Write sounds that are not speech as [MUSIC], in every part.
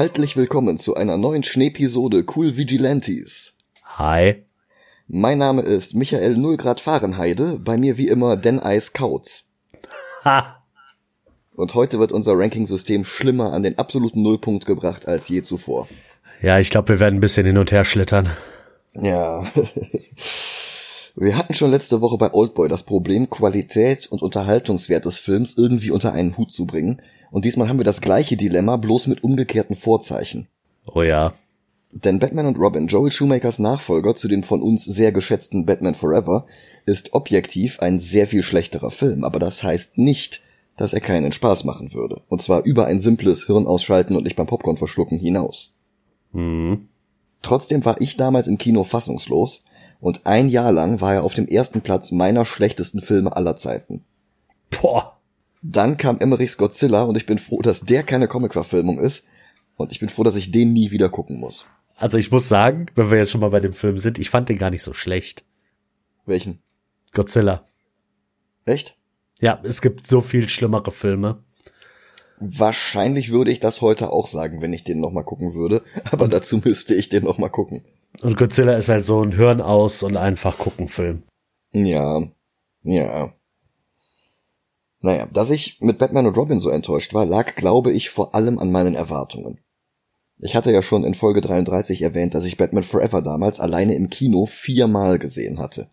Kaltlich willkommen zu einer neuen Schneepisode Cool Vigilantes. Hi. Mein Name ist Michael Nullgrad Fahrenheide, bei mir wie immer Den Eis Kautz. Ha. Und heute wird unser Ranking-System schlimmer an den absoluten Nullpunkt gebracht als je zuvor. Ja, ich glaube, wir werden ein bisschen hin und her schlittern. Ja. [LAUGHS] Wir hatten schon letzte Woche bei Oldboy das Problem, Qualität und Unterhaltungswert des Films irgendwie unter einen Hut zu bringen. Und diesmal haben wir das gleiche Dilemma, bloß mit umgekehrten Vorzeichen. Oh ja. Denn Batman und Robin, Joel Schumachers Nachfolger zu dem von uns sehr geschätzten Batman Forever, ist objektiv ein sehr viel schlechterer Film, aber das heißt nicht, dass er keinen Spaß machen würde. Und zwar über ein simples Hirn ausschalten und nicht beim Popcorn verschlucken hinaus. Hm. Trotzdem war ich damals im Kino fassungslos und ein Jahr lang war er auf dem ersten Platz meiner schlechtesten Filme aller Zeiten. Boah. Dann kam Emmerichs Godzilla und ich bin froh, dass der keine Comic-Verfilmung ist und ich bin froh, dass ich den nie wieder gucken muss. Also ich muss sagen, wenn wir jetzt schon mal bei dem Film sind, ich fand den gar nicht so schlecht. Welchen? Godzilla. Echt? Ja, es gibt so viel schlimmere Filme. Wahrscheinlich würde ich das heute auch sagen, wenn ich den nochmal gucken würde, aber dazu müsste ich den nochmal gucken. Und Godzilla ist halt so ein Hirn aus und einfach gucken Film. Ja, ja. Naja, dass ich mit Batman und Robin so enttäuscht war, lag, glaube ich, vor allem an meinen Erwartungen. Ich hatte ja schon in Folge 33 erwähnt, dass ich Batman Forever damals alleine im Kino viermal gesehen hatte.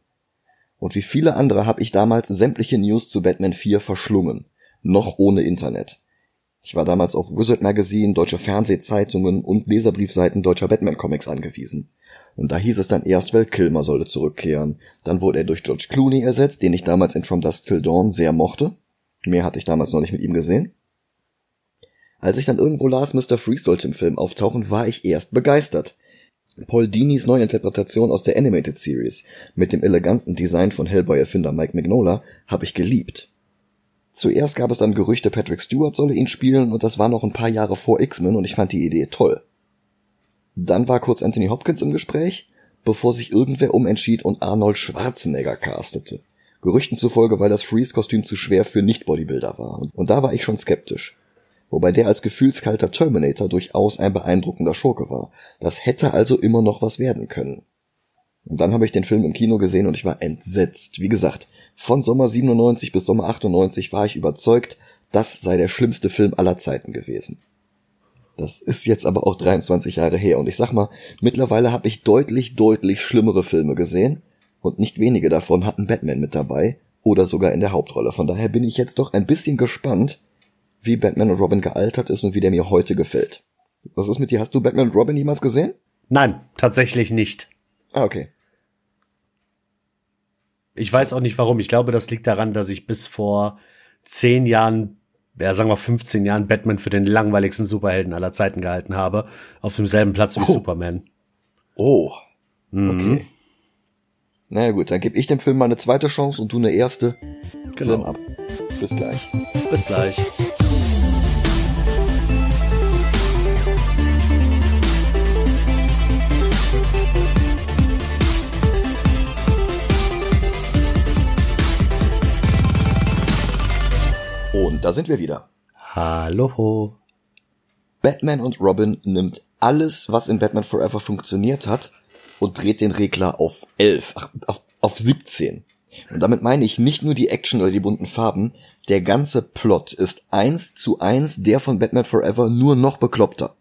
Und wie viele andere habe ich damals sämtliche News zu Batman 4 verschlungen. Noch ohne Internet. Ich war damals auf Wizard Magazine, deutsche Fernsehzeitungen und Leserbriefseiten deutscher Batman Comics angewiesen. Und da hieß es dann erst, Val Kilmer solle zurückkehren. Dann wurde er durch George Clooney ersetzt, den ich damals in From Dusk Till Dawn sehr mochte. Mehr hatte ich damals noch nicht mit ihm gesehen. Als ich dann irgendwo las, Mr. Freeze sollte im Film auftauchen, war ich erst begeistert. Paul Dinis Neuinterpretation aus der Animated Series mit dem eleganten Design von Hellboy-Erfinder Mike Mignola habe ich geliebt. Zuerst gab es dann Gerüchte, Patrick Stewart solle ihn spielen und das war noch ein paar Jahre vor X-Men und ich fand die Idee toll. Dann war kurz Anthony Hopkins im Gespräch, bevor sich irgendwer umentschied und Arnold Schwarzenegger castete. Gerüchten zufolge, weil das Freeze-Kostüm zu schwer für Nicht-Bodybuilder war. Und da war ich schon skeptisch. Wobei der als gefühlskalter Terminator durchaus ein beeindruckender Schurke war. Das hätte also immer noch was werden können. Und dann habe ich den Film im Kino gesehen und ich war entsetzt. Wie gesagt, von Sommer 97 bis Sommer 98 war ich überzeugt, das sei der schlimmste Film aller Zeiten gewesen. Das ist jetzt aber auch 23 Jahre her und ich sag mal, mittlerweile habe ich deutlich, deutlich schlimmere Filme gesehen und nicht wenige davon hatten Batman mit dabei oder sogar in der Hauptrolle. Von daher bin ich jetzt doch ein bisschen gespannt, wie Batman und Robin gealtert ist und wie der mir heute gefällt. Was ist mit dir? Hast du Batman und Robin jemals gesehen? Nein, tatsächlich nicht. Ah, okay. Ich weiß auch nicht warum. Ich glaube, das liegt daran, dass ich bis vor zehn Jahren, ja, sagen wir 15 Jahren Batman für den langweiligsten Superhelden aller Zeiten gehalten habe. Auf demselben Platz wie Oh. Superman. Oh, Mhm. okay. Naja gut, dann gebe ich dem Film mal eine zweite Chance und du eine erste. Genau. Film ab. Bis gleich. Bis gleich. Und da sind wir wieder. Hallo. Batman und Robin nimmt alles, was in Batman Forever funktioniert hat, und dreht den Regler auf 11, ach, auf, auf 17. Und damit meine ich nicht nur die Action oder die bunten Farben, der ganze Plot ist eins zu eins der von Batman Forever nur noch bekloppter.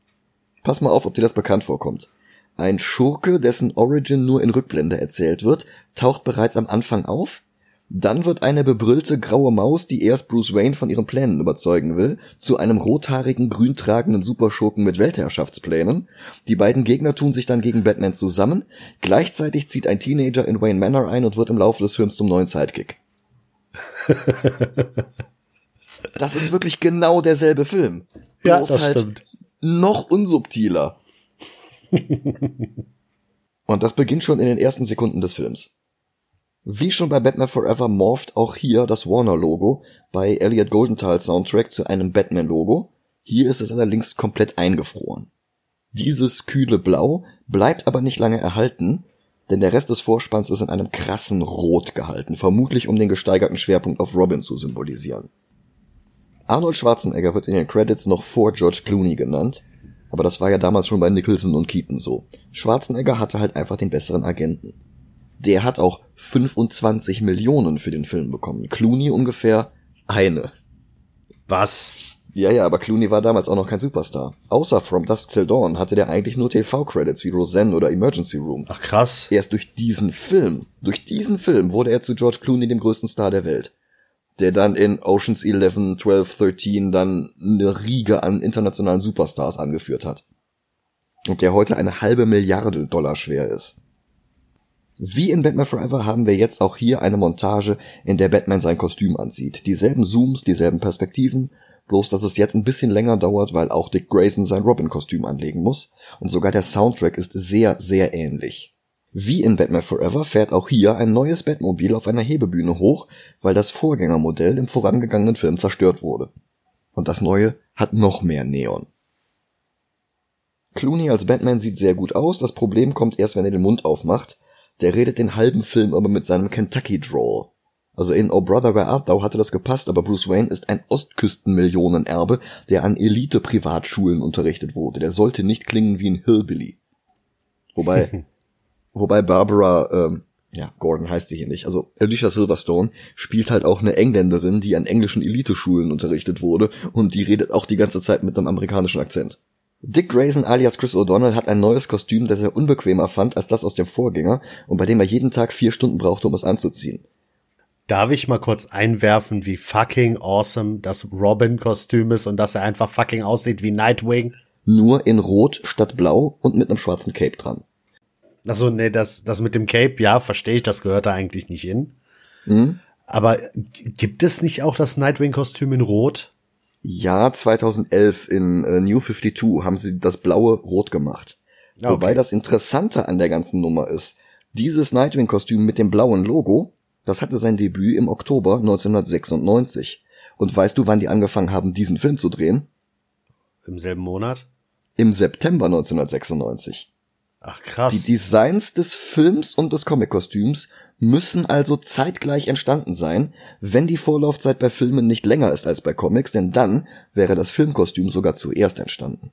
Pass mal auf, ob dir das bekannt vorkommt. Ein Schurke, dessen Origin nur in Rückblende erzählt wird, taucht bereits am Anfang auf, dann wird eine bebrüllte graue Maus, die erst Bruce Wayne von ihren Plänen überzeugen will, zu einem rothaarigen, grüntragenden Superschurken mit Weltherrschaftsplänen. Die beiden Gegner tun sich dann gegen Batman zusammen. Gleichzeitig zieht ein Teenager in Wayne Manor ein und wird im Laufe des Films zum neuen Sidekick. [LAUGHS] das ist wirklich genau derselbe Film. Ja, das halt stimmt. noch unsubtiler. [LAUGHS] Und das beginnt schon in den ersten Sekunden des Films. Wie schon bei Batman Forever morpht auch hier das Warner-Logo bei Elliot Goldenthal Soundtrack zu einem Batman-Logo. Hier ist es allerdings komplett eingefroren. Dieses kühle Blau bleibt aber nicht lange erhalten, denn der Rest des Vorspanns ist in einem krassen Rot gehalten, vermutlich um den gesteigerten Schwerpunkt auf Robin zu symbolisieren. Arnold Schwarzenegger wird in den Credits noch vor George Clooney genannt, Aber das war ja damals schon bei Nicholson und Keaton so. Schwarzenegger hatte halt einfach den besseren Agenten. Der hat auch 25 Millionen für den Film bekommen. Clooney ungefähr eine. Was? Ja, ja, aber Clooney war damals auch noch kein Superstar. Außer From Dusk Till Dawn hatte der eigentlich nur TV-Credits wie Roseanne oder Emergency Room. Ach krass. Erst durch diesen Film, durch diesen Film wurde er zu George Clooney dem größten Star der Welt. Der dann in Oceans 11, 12, 13 dann eine Riege an internationalen Superstars angeführt hat. Und der heute eine halbe Milliarde Dollar schwer ist. Wie in Batman Forever haben wir jetzt auch hier eine Montage, in der Batman sein Kostüm anzieht. Dieselben Zooms, dieselben Perspektiven, bloß dass es jetzt ein bisschen länger dauert, weil auch Dick Grayson sein Robin-Kostüm anlegen muss. Und sogar der Soundtrack ist sehr, sehr ähnlich. Wie in Batman Forever fährt auch hier ein neues Batmobil auf einer Hebebühne hoch, weil das Vorgängermodell im vorangegangenen Film zerstört wurde. Und das neue hat noch mehr Neon. Clooney als Batman sieht sehr gut aus, das Problem kommt erst, wenn er den Mund aufmacht. Der redet den halben Film aber mit seinem Kentucky Drawl. Also in Oh Brother Where Art Thou hatte das gepasst, aber Bruce Wayne ist ein Ostküstenmillionenerbe, der an Elite-Privatschulen unterrichtet wurde. Der sollte nicht klingen wie ein Hillbilly. Wobei, [LAUGHS] wobei Barbara, ähm, ja, Gordon heißt sie hier nicht. Also Alicia Silverstone spielt halt auch eine Engländerin, die an englischen Eliteschulen unterrichtet wurde und die redet auch die ganze Zeit mit einem amerikanischen Akzent. Dick Grayson alias Chris O'Donnell hat ein neues Kostüm, das er unbequemer fand als das aus dem Vorgänger und bei dem er jeden Tag vier Stunden brauchte, um es anzuziehen. Darf ich mal kurz einwerfen, wie fucking awesome das Robin-Kostüm ist und dass er einfach fucking aussieht wie Nightwing? Nur in Rot statt Blau und mit einem schwarzen Cape dran. Also nee, das, das mit dem Cape, ja, verstehe ich, das gehört da eigentlich nicht hin. Mhm. Aber gibt es nicht auch das Nightwing-Kostüm in Rot? Ja, 2011 in äh, New 52 haben sie das blaue Rot gemacht. Okay. Wobei das Interessante an der ganzen Nummer ist, dieses Nightwing-Kostüm mit dem blauen Logo das hatte sein Debüt im Oktober 1996. Und weißt du, wann die angefangen haben, diesen Film zu drehen? Im selben Monat? Im September 1996. Ach krass. Die Designs des Films und des Comic-Kostüms müssen also zeitgleich entstanden sein, wenn die Vorlaufzeit bei Filmen nicht länger ist als bei Comics, denn dann wäre das Filmkostüm sogar zuerst entstanden.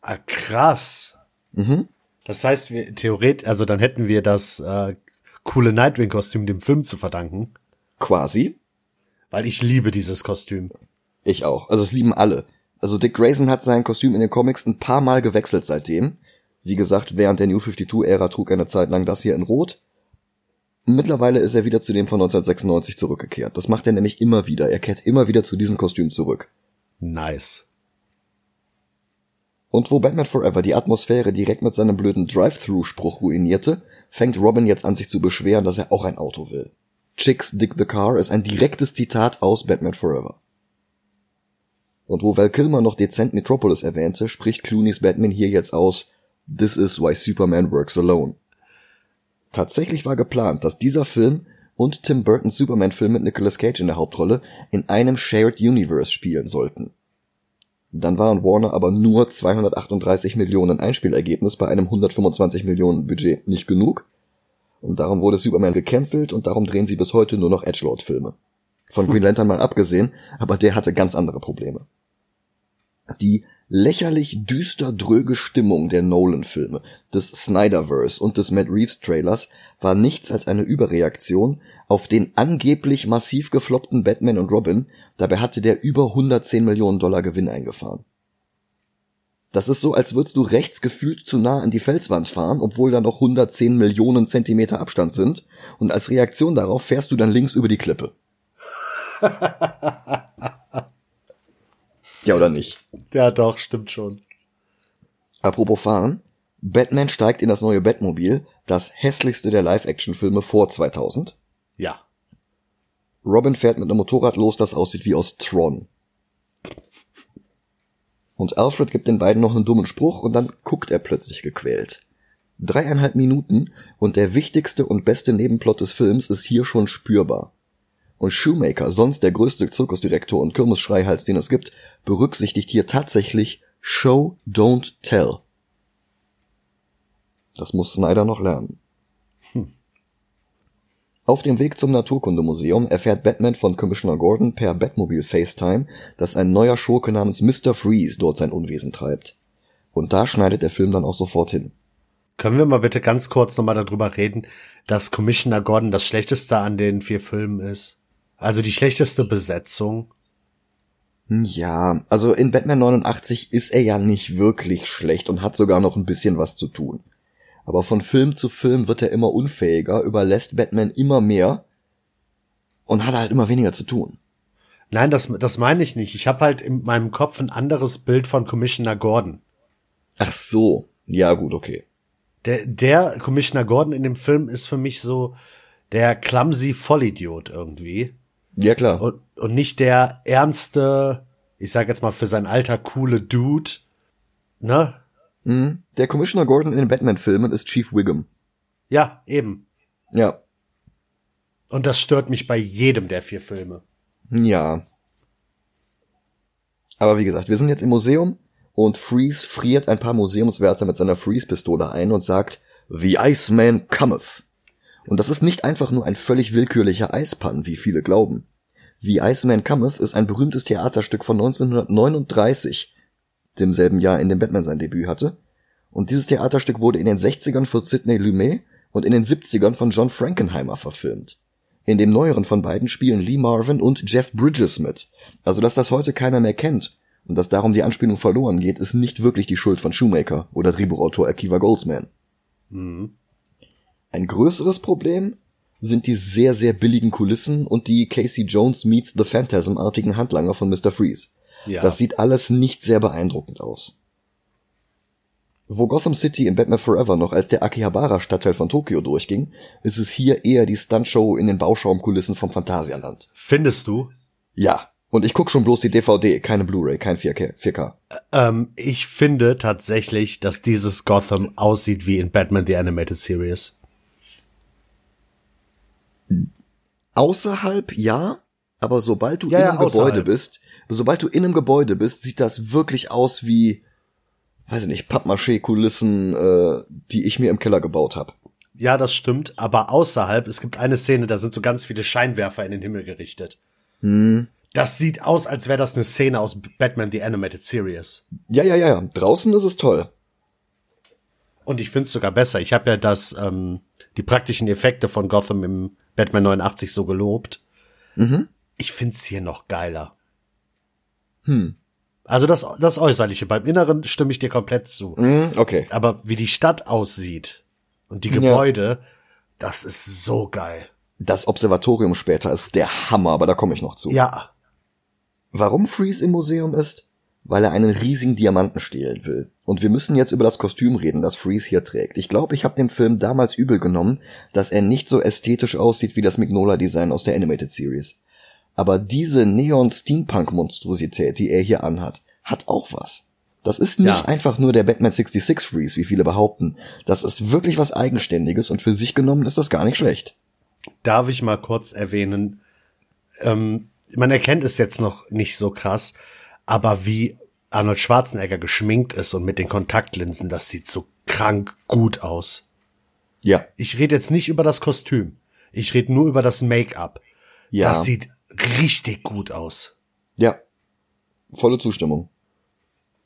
Ah, krass. Mhm. Das heißt, wir theoretisch, also dann hätten wir das äh, coole Nightwing-Kostüm dem Film zu verdanken. Quasi. Weil ich liebe dieses Kostüm. Ich auch. Also es lieben alle. Also Dick Grayson hat sein Kostüm in den Comics ein paar Mal gewechselt seitdem. Wie gesagt, während der New 52-Ära trug er eine Zeit lang das hier in Rot. Mittlerweile ist er wieder zu dem von 1996 zurückgekehrt. Das macht er nämlich immer wieder. Er kehrt immer wieder zu diesem Kostüm zurück. Nice. Und wo Batman Forever die Atmosphäre direkt mit seinem blöden Drive-Thru-Spruch ruinierte, fängt Robin jetzt an sich zu beschweren, dass er auch ein Auto will. Chicks Dick the Car ist ein direktes Zitat aus Batman Forever. Und wo Val Kilmer noch dezent Metropolis erwähnte, spricht Clooney's Batman hier jetzt aus This is why Superman works alone. Tatsächlich war geplant, dass dieser Film und Tim Burtons Superman-Film mit Nicolas Cage in der Hauptrolle in einem Shared Universe spielen sollten. Dann waren Warner aber nur 238 Millionen Einspielergebnis bei einem 125 Millionen Budget nicht genug. Und darum wurde Superman gecancelt und darum drehen sie bis heute nur noch Edgelord-Filme. Von Green Lantern mal abgesehen, aber der hatte ganz andere Probleme. Die lächerlich düster dröge Stimmung der Nolan-Filme, des Snyderverse und des Matt Reeves-Trailers war nichts als eine Überreaktion auf den angeblich massiv gefloppten Batman und Robin, dabei hatte der über 110 Millionen Dollar Gewinn eingefahren. Das ist so, als würdest du rechts gefühlt zu nah an die Felswand fahren, obwohl da noch 110 Millionen Zentimeter Abstand sind, und als Reaktion darauf fährst du dann links über die Klippe. [LAUGHS] Ja, oder nicht? Ja, doch, stimmt schon. Apropos fahren. Batman steigt in das neue Batmobil, das hässlichste der Live-Action-Filme vor 2000. Ja. Robin fährt mit einem Motorrad los, das aussieht wie aus Tron. Und Alfred gibt den beiden noch einen dummen Spruch und dann guckt er plötzlich gequält. Dreieinhalb Minuten und der wichtigste und beste Nebenplot des Films ist hier schon spürbar. Und Shoemaker, sonst der größte Zirkusdirektor und Kirmesschreihals, den es gibt, berücksichtigt hier tatsächlich Show, don't tell. Das muss Snyder noch lernen. Hm. Auf dem Weg zum Naturkundemuseum erfährt Batman von Commissioner Gordon per Batmobile FaceTime, dass ein neuer Schurke namens Mr. Freeze dort sein Unwesen treibt. Und da schneidet der Film dann auch sofort hin. Können wir mal bitte ganz kurz nochmal darüber reden, dass Commissioner Gordon das schlechteste an den vier Filmen ist? Also die schlechteste Besetzung? Ja, also in Batman 89 ist er ja nicht wirklich schlecht und hat sogar noch ein bisschen was zu tun. Aber von Film zu Film wird er immer unfähiger, überlässt Batman immer mehr und hat halt immer weniger zu tun. Nein, das, das meine ich nicht. Ich habe halt in meinem Kopf ein anderes Bild von Commissioner Gordon. Ach so. Ja, gut, okay. Der, der Commissioner Gordon in dem Film ist für mich so der clumsy Vollidiot irgendwie. Ja, klar. Und, und nicht der ernste, ich sag jetzt mal für sein Alter coole Dude, ne? Mhm. Der Commissioner Gordon in den Batman-Filmen ist Chief Wiggum. Ja, eben. Ja. Und das stört mich bei jedem der vier Filme. Ja. Aber wie gesagt, wir sind jetzt im Museum und Freeze friert ein paar Museumswärter mit seiner Freeze-Pistole ein und sagt, The Iceman cometh. Und das ist nicht einfach nur ein völlig willkürlicher Eispann, wie viele glauben. The Iceman cometh ist ein berühmtes Theaterstück von 1939, demselben Jahr, in dem Batman sein Debüt hatte. Und dieses Theaterstück wurde in den 60ern von Sidney Lumet und in den 70ern von John Frankenheimer verfilmt. In dem neueren von beiden spielen Lee Marvin und Jeff Bridges mit. Also dass das heute keiner mehr kennt und dass darum die Anspielung verloren geht, ist nicht wirklich die Schuld von Shoemaker oder Drehbuchautor Akiva Goldsman. Mhm. Ein größeres Problem sind die sehr, sehr billigen Kulissen und die Casey Jones meets The Phantasm-artigen Handlanger von Mr. Freeze. Ja. Das sieht alles nicht sehr beeindruckend aus. Wo Gotham City in Batman Forever noch als der Akihabara-Stadtteil von Tokio durchging, ist es hier eher die Stuntshow in den Bauschaumkulissen vom Phantasialand. Findest du? Ja. Und ich guck schon bloß die DVD, keine Blu-ray, kein 4K. 4K. Ähm, ich finde tatsächlich, dass dieses Gotham aussieht wie in Batman The Animated Series. Außerhalb ja, aber sobald du ja, in einem ja, Gebäude bist, sobald du in einem Gebäude bist, sieht das wirklich aus wie weiß ich nicht, Pappmaché-Kulissen, äh, die ich mir im Keller gebaut habe. Ja, das stimmt, aber außerhalb, es gibt eine Szene, da sind so ganz viele Scheinwerfer in den Himmel gerichtet. Hm. Das sieht aus, als wäre das eine Szene aus Batman The Animated Series. Ja, ja, ja, ja. Draußen ist es toll. Und ich find's sogar besser. Ich habe ja das, ähm, die praktischen Effekte von Gotham im Batman 89 so gelobt. Mhm. Ich find's hier noch geiler. Hm. Also das, das Äußerliche. Beim Inneren stimme ich dir komplett zu. Mm, okay. Aber wie die Stadt aussieht und die Gebäude, ja. das ist so geil. Das Observatorium später ist der Hammer, aber da komme ich noch zu. Ja. Warum Freeze im Museum ist? Weil er einen riesigen Diamanten stehlen will. Und wir müssen jetzt über das Kostüm reden, das Freeze hier trägt. Ich glaube, ich habe dem Film damals übel genommen, dass er nicht so ästhetisch aussieht wie das Mignola-Design aus der Animated Series. Aber diese Neon-Steampunk-Monstrosität, die er hier anhat, hat auch was. Das ist nicht ja. einfach nur der Batman 66 Freeze, wie viele behaupten. Das ist wirklich was Eigenständiges und für sich genommen ist das gar nicht schlecht. Darf ich mal kurz erwähnen, ähm, man erkennt es jetzt noch nicht so krass, aber wie Arnold Schwarzenegger geschminkt ist und mit den Kontaktlinsen, das sieht so krank gut aus. Ja. Ich rede jetzt nicht über das Kostüm. Ich rede nur über das Make-up. Ja. Das sieht richtig gut aus. Ja. Volle Zustimmung.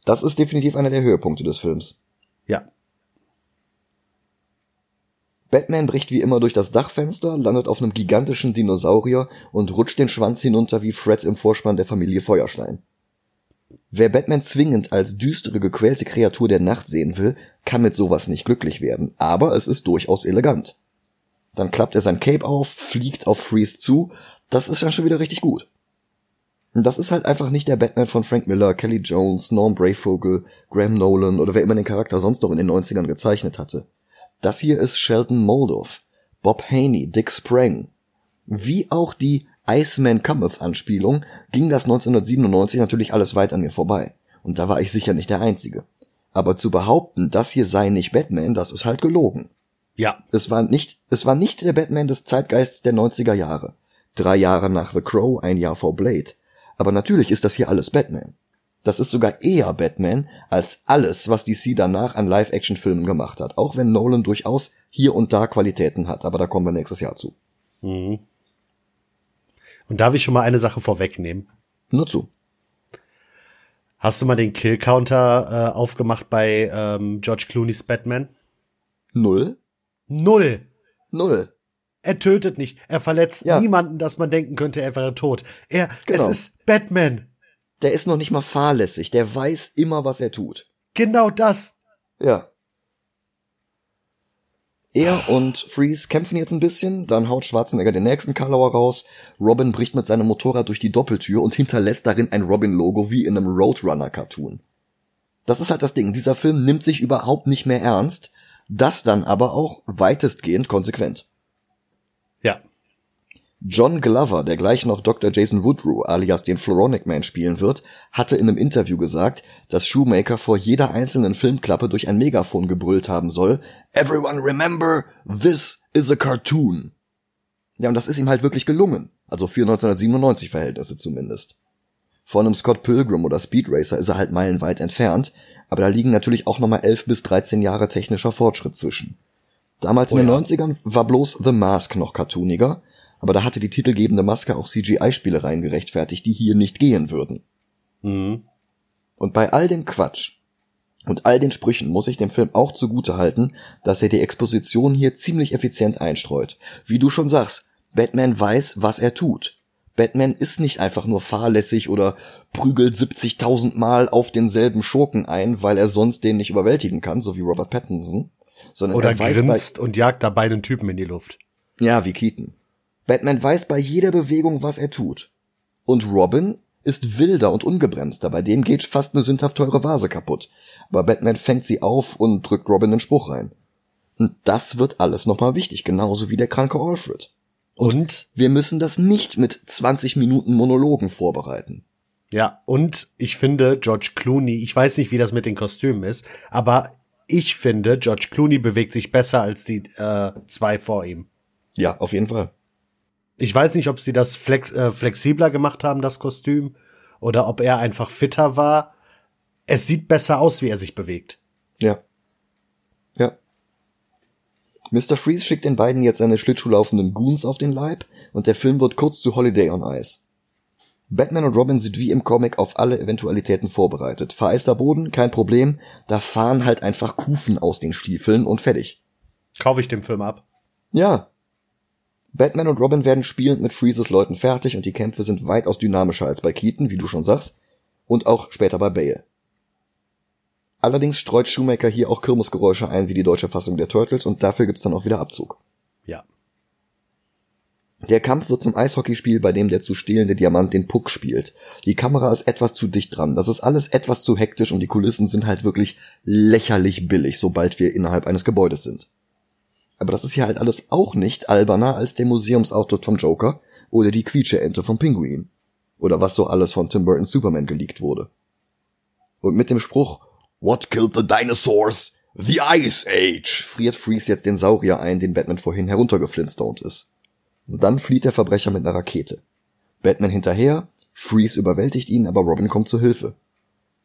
Das ist definitiv einer der Höhepunkte des Films. Ja. Batman bricht wie immer durch das Dachfenster, landet auf einem gigantischen Dinosaurier und rutscht den Schwanz hinunter wie Fred im Vorspann der Familie Feuerstein. Wer Batman zwingend als düstere, gequälte Kreatur der Nacht sehen will, kann mit sowas nicht glücklich werden, aber es ist durchaus elegant. Dann klappt er sein Cape auf, fliegt auf Freeze zu das ist dann schon wieder richtig gut. Das ist halt einfach nicht der Batman von Frank Miller, Kelly Jones, Norm Brayvogel, Graham Nolan oder wer immer den Charakter sonst noch in den 90ern gezeichnet hatte. Das hier ist Shelton Moldoff, Bob Haney, Dick Sprang. Wie auch die Iceman Cometh Anspielung ging das 1997 natürlich alles weit an mir vorbei. Und da war ich sicher nicht der Einzige. Aber zu behaupten, das hier sei nicht Batman, das ist halt gelogen. Ja. Es war nicht, es war nicht der Batman des Zeitgeists der 90er Jahre. Drei Jahre nach The Crow, ein Jahr vor Blade. Aber natürlich ist das hier alles Batman. Das ist sogar eher Batman als alles, was DC danach an Live-Action-Filmen gemacht hat. Auch wenn Nolan durchaus hier und da Qualitäten hat. Aber da kommen wir nächstes Jahr zu. Mhm. Und darf ich schon mal eine Sache vorwegnehmen? Nur zu. Hast du mal den Kill-Counter äh, aufgemacht bei ähm, George Clooney's Batman? Null? Null. Null. Er tötet nicht. Er verletzt ja. niemanden, dass man denken könnte, er wäre tot. Er, genau. es ist Batman. Der ist noch nicht mal fahrlässig. Der weiß immer, was er tut. Genau das. Ja. Er und Freeze kämpfen jetzt ein bisschen, dann haut Schwarzenegger den nächsten Karlauer raus. Robin bricht mit seinem Motorrad durch die Doppeltür und hinterlässt darin ein Robin-Logo wie in einem Roadrunner-Cartoon. Das ist halt das Ding. Dieser Film nimmt sich überhaupt nicht mehr ernst, das dann aber auch weitestgehend konsequent. John Glover, der gleich noch Dr. Jason Woodrow alias den Floronic Man spielen wird, hatte in einem Interview gesagt, dass Shoemaker vor jeder einzelnen Filmklappe durch ein Megafon gebrüllt haben soll, Everyone remember, this is a cartoon. Ja, und das ist ihm halt wirklich gelungen. Also für 1997 Verhältnisse zumindest. Von einem Scott Pilgrim oder Speed Racer ist er halt meilenweit entfernt, aber da liegen natürlich auch nochmal 11 bis 13 Jahre technischer Fortschritt zwischen. Damals oh in den ja. 90ern war bloß The Mask noch cartooniger, aber da hatte die titelgebende Maske auch CGI-Spielereien gerechtfertigt, die hier nicht gehen würden. Mhm. Und bei all dem Quatsch und all den Sprüchen muss ich dem Film auch zugute halten, dass er die Exposition hier ziemlich effizient einstreut. Wie du schon sagst, Batman weiß, was er tut. Batman ist nicht einfach nur fahrlässig oder prügelt 70.000 Mal auf denselben Schurken ein, weil er sonst den nicht überwältigen kann, so wie Robert Pattinson. Sondern oder er weiß grinst und jagt dabei einen Typen in die Luft. Ja, wie Keaton. Batman weiß bei jeder Bewegung, was er tut. Und Robin ist wilder und ungebremster, bei dem geht fast eine sündhaft teure Vase kaputt. Aber Batman fängt sie auf und drückt Robin den Spruch rein. Und das wird alles nochmal wichtig, genauso wie der kranke Alfred. Und, und wir müssen das nicht mit 20 Minuten Monologen vorbereiten. Ja, und ich finde George Clooney, ich weiß nicht, wie das mit den Kostümen ist, aber ich finde, George Clooney bewegt sich besser als die äh, zwei vor ihm. Ja, auf jeden Fall. Ich weiß nicht, ob sie das flex, äh, flexibler gemacht haben, das Kostüm, oder ob er einfach fitter war. Es sieht besser aus, wie er sich bewegt. Ja. Ja. Mr. Freeze schickt den beiden jetzt seine schlittschuhlaufenden Goons auf den Leib und der Film wird kurz zu Holiday on Ice. Batman und Robin sind wie im Comic auf alle Eventualitäten vorbereitet. Vereister Boden, kein Problem, da fahren halt einfach Kufen aus den Stiefeln und fertig. Kaufe ich den Film ab. Ja, Batman und Robin werden spielend mit Freezes Leuten fertig und die Kämpfe sind weitaus dynamischer als bei Keaton, wie du schon sagst, und auch später bei Bale. Allerdings streut Shoemaker hier auch Kirmesgeräusche ein wie die deutsche Fassung der Turtles und dafür gibt's dann auch wieder Abzug. Ja. Der Kampf wird zum Eishockeyspiel, bei dem der zu stehlende Diamant den Puck spielt. Die Kamera ist etwas zu dicht dran, das ist alles etwas zu hektisch und die Kulissen sind halt wirklich lächerlich billig, sobald wir innerhalb eines Gebäudes sind. Aber das ist hier halt alles auch nicht alberner als der Museumsauto vom Joker oder die Quietscheente vom Pinguin. Oder was so alles von Tim Burton's Superman geleakt wurde. Und mit dem Spruch What killed the dinosaurs? The Ice Age! friert Freeze jetzt den Saurier ein, den Batman vorhin heruntergeflinstoned ist. Und dann flieht der Verbrecher mit einer Rakete. Batman hinterher, Freeze überwältigt ihn, aber Robin kommt zu Hilfe.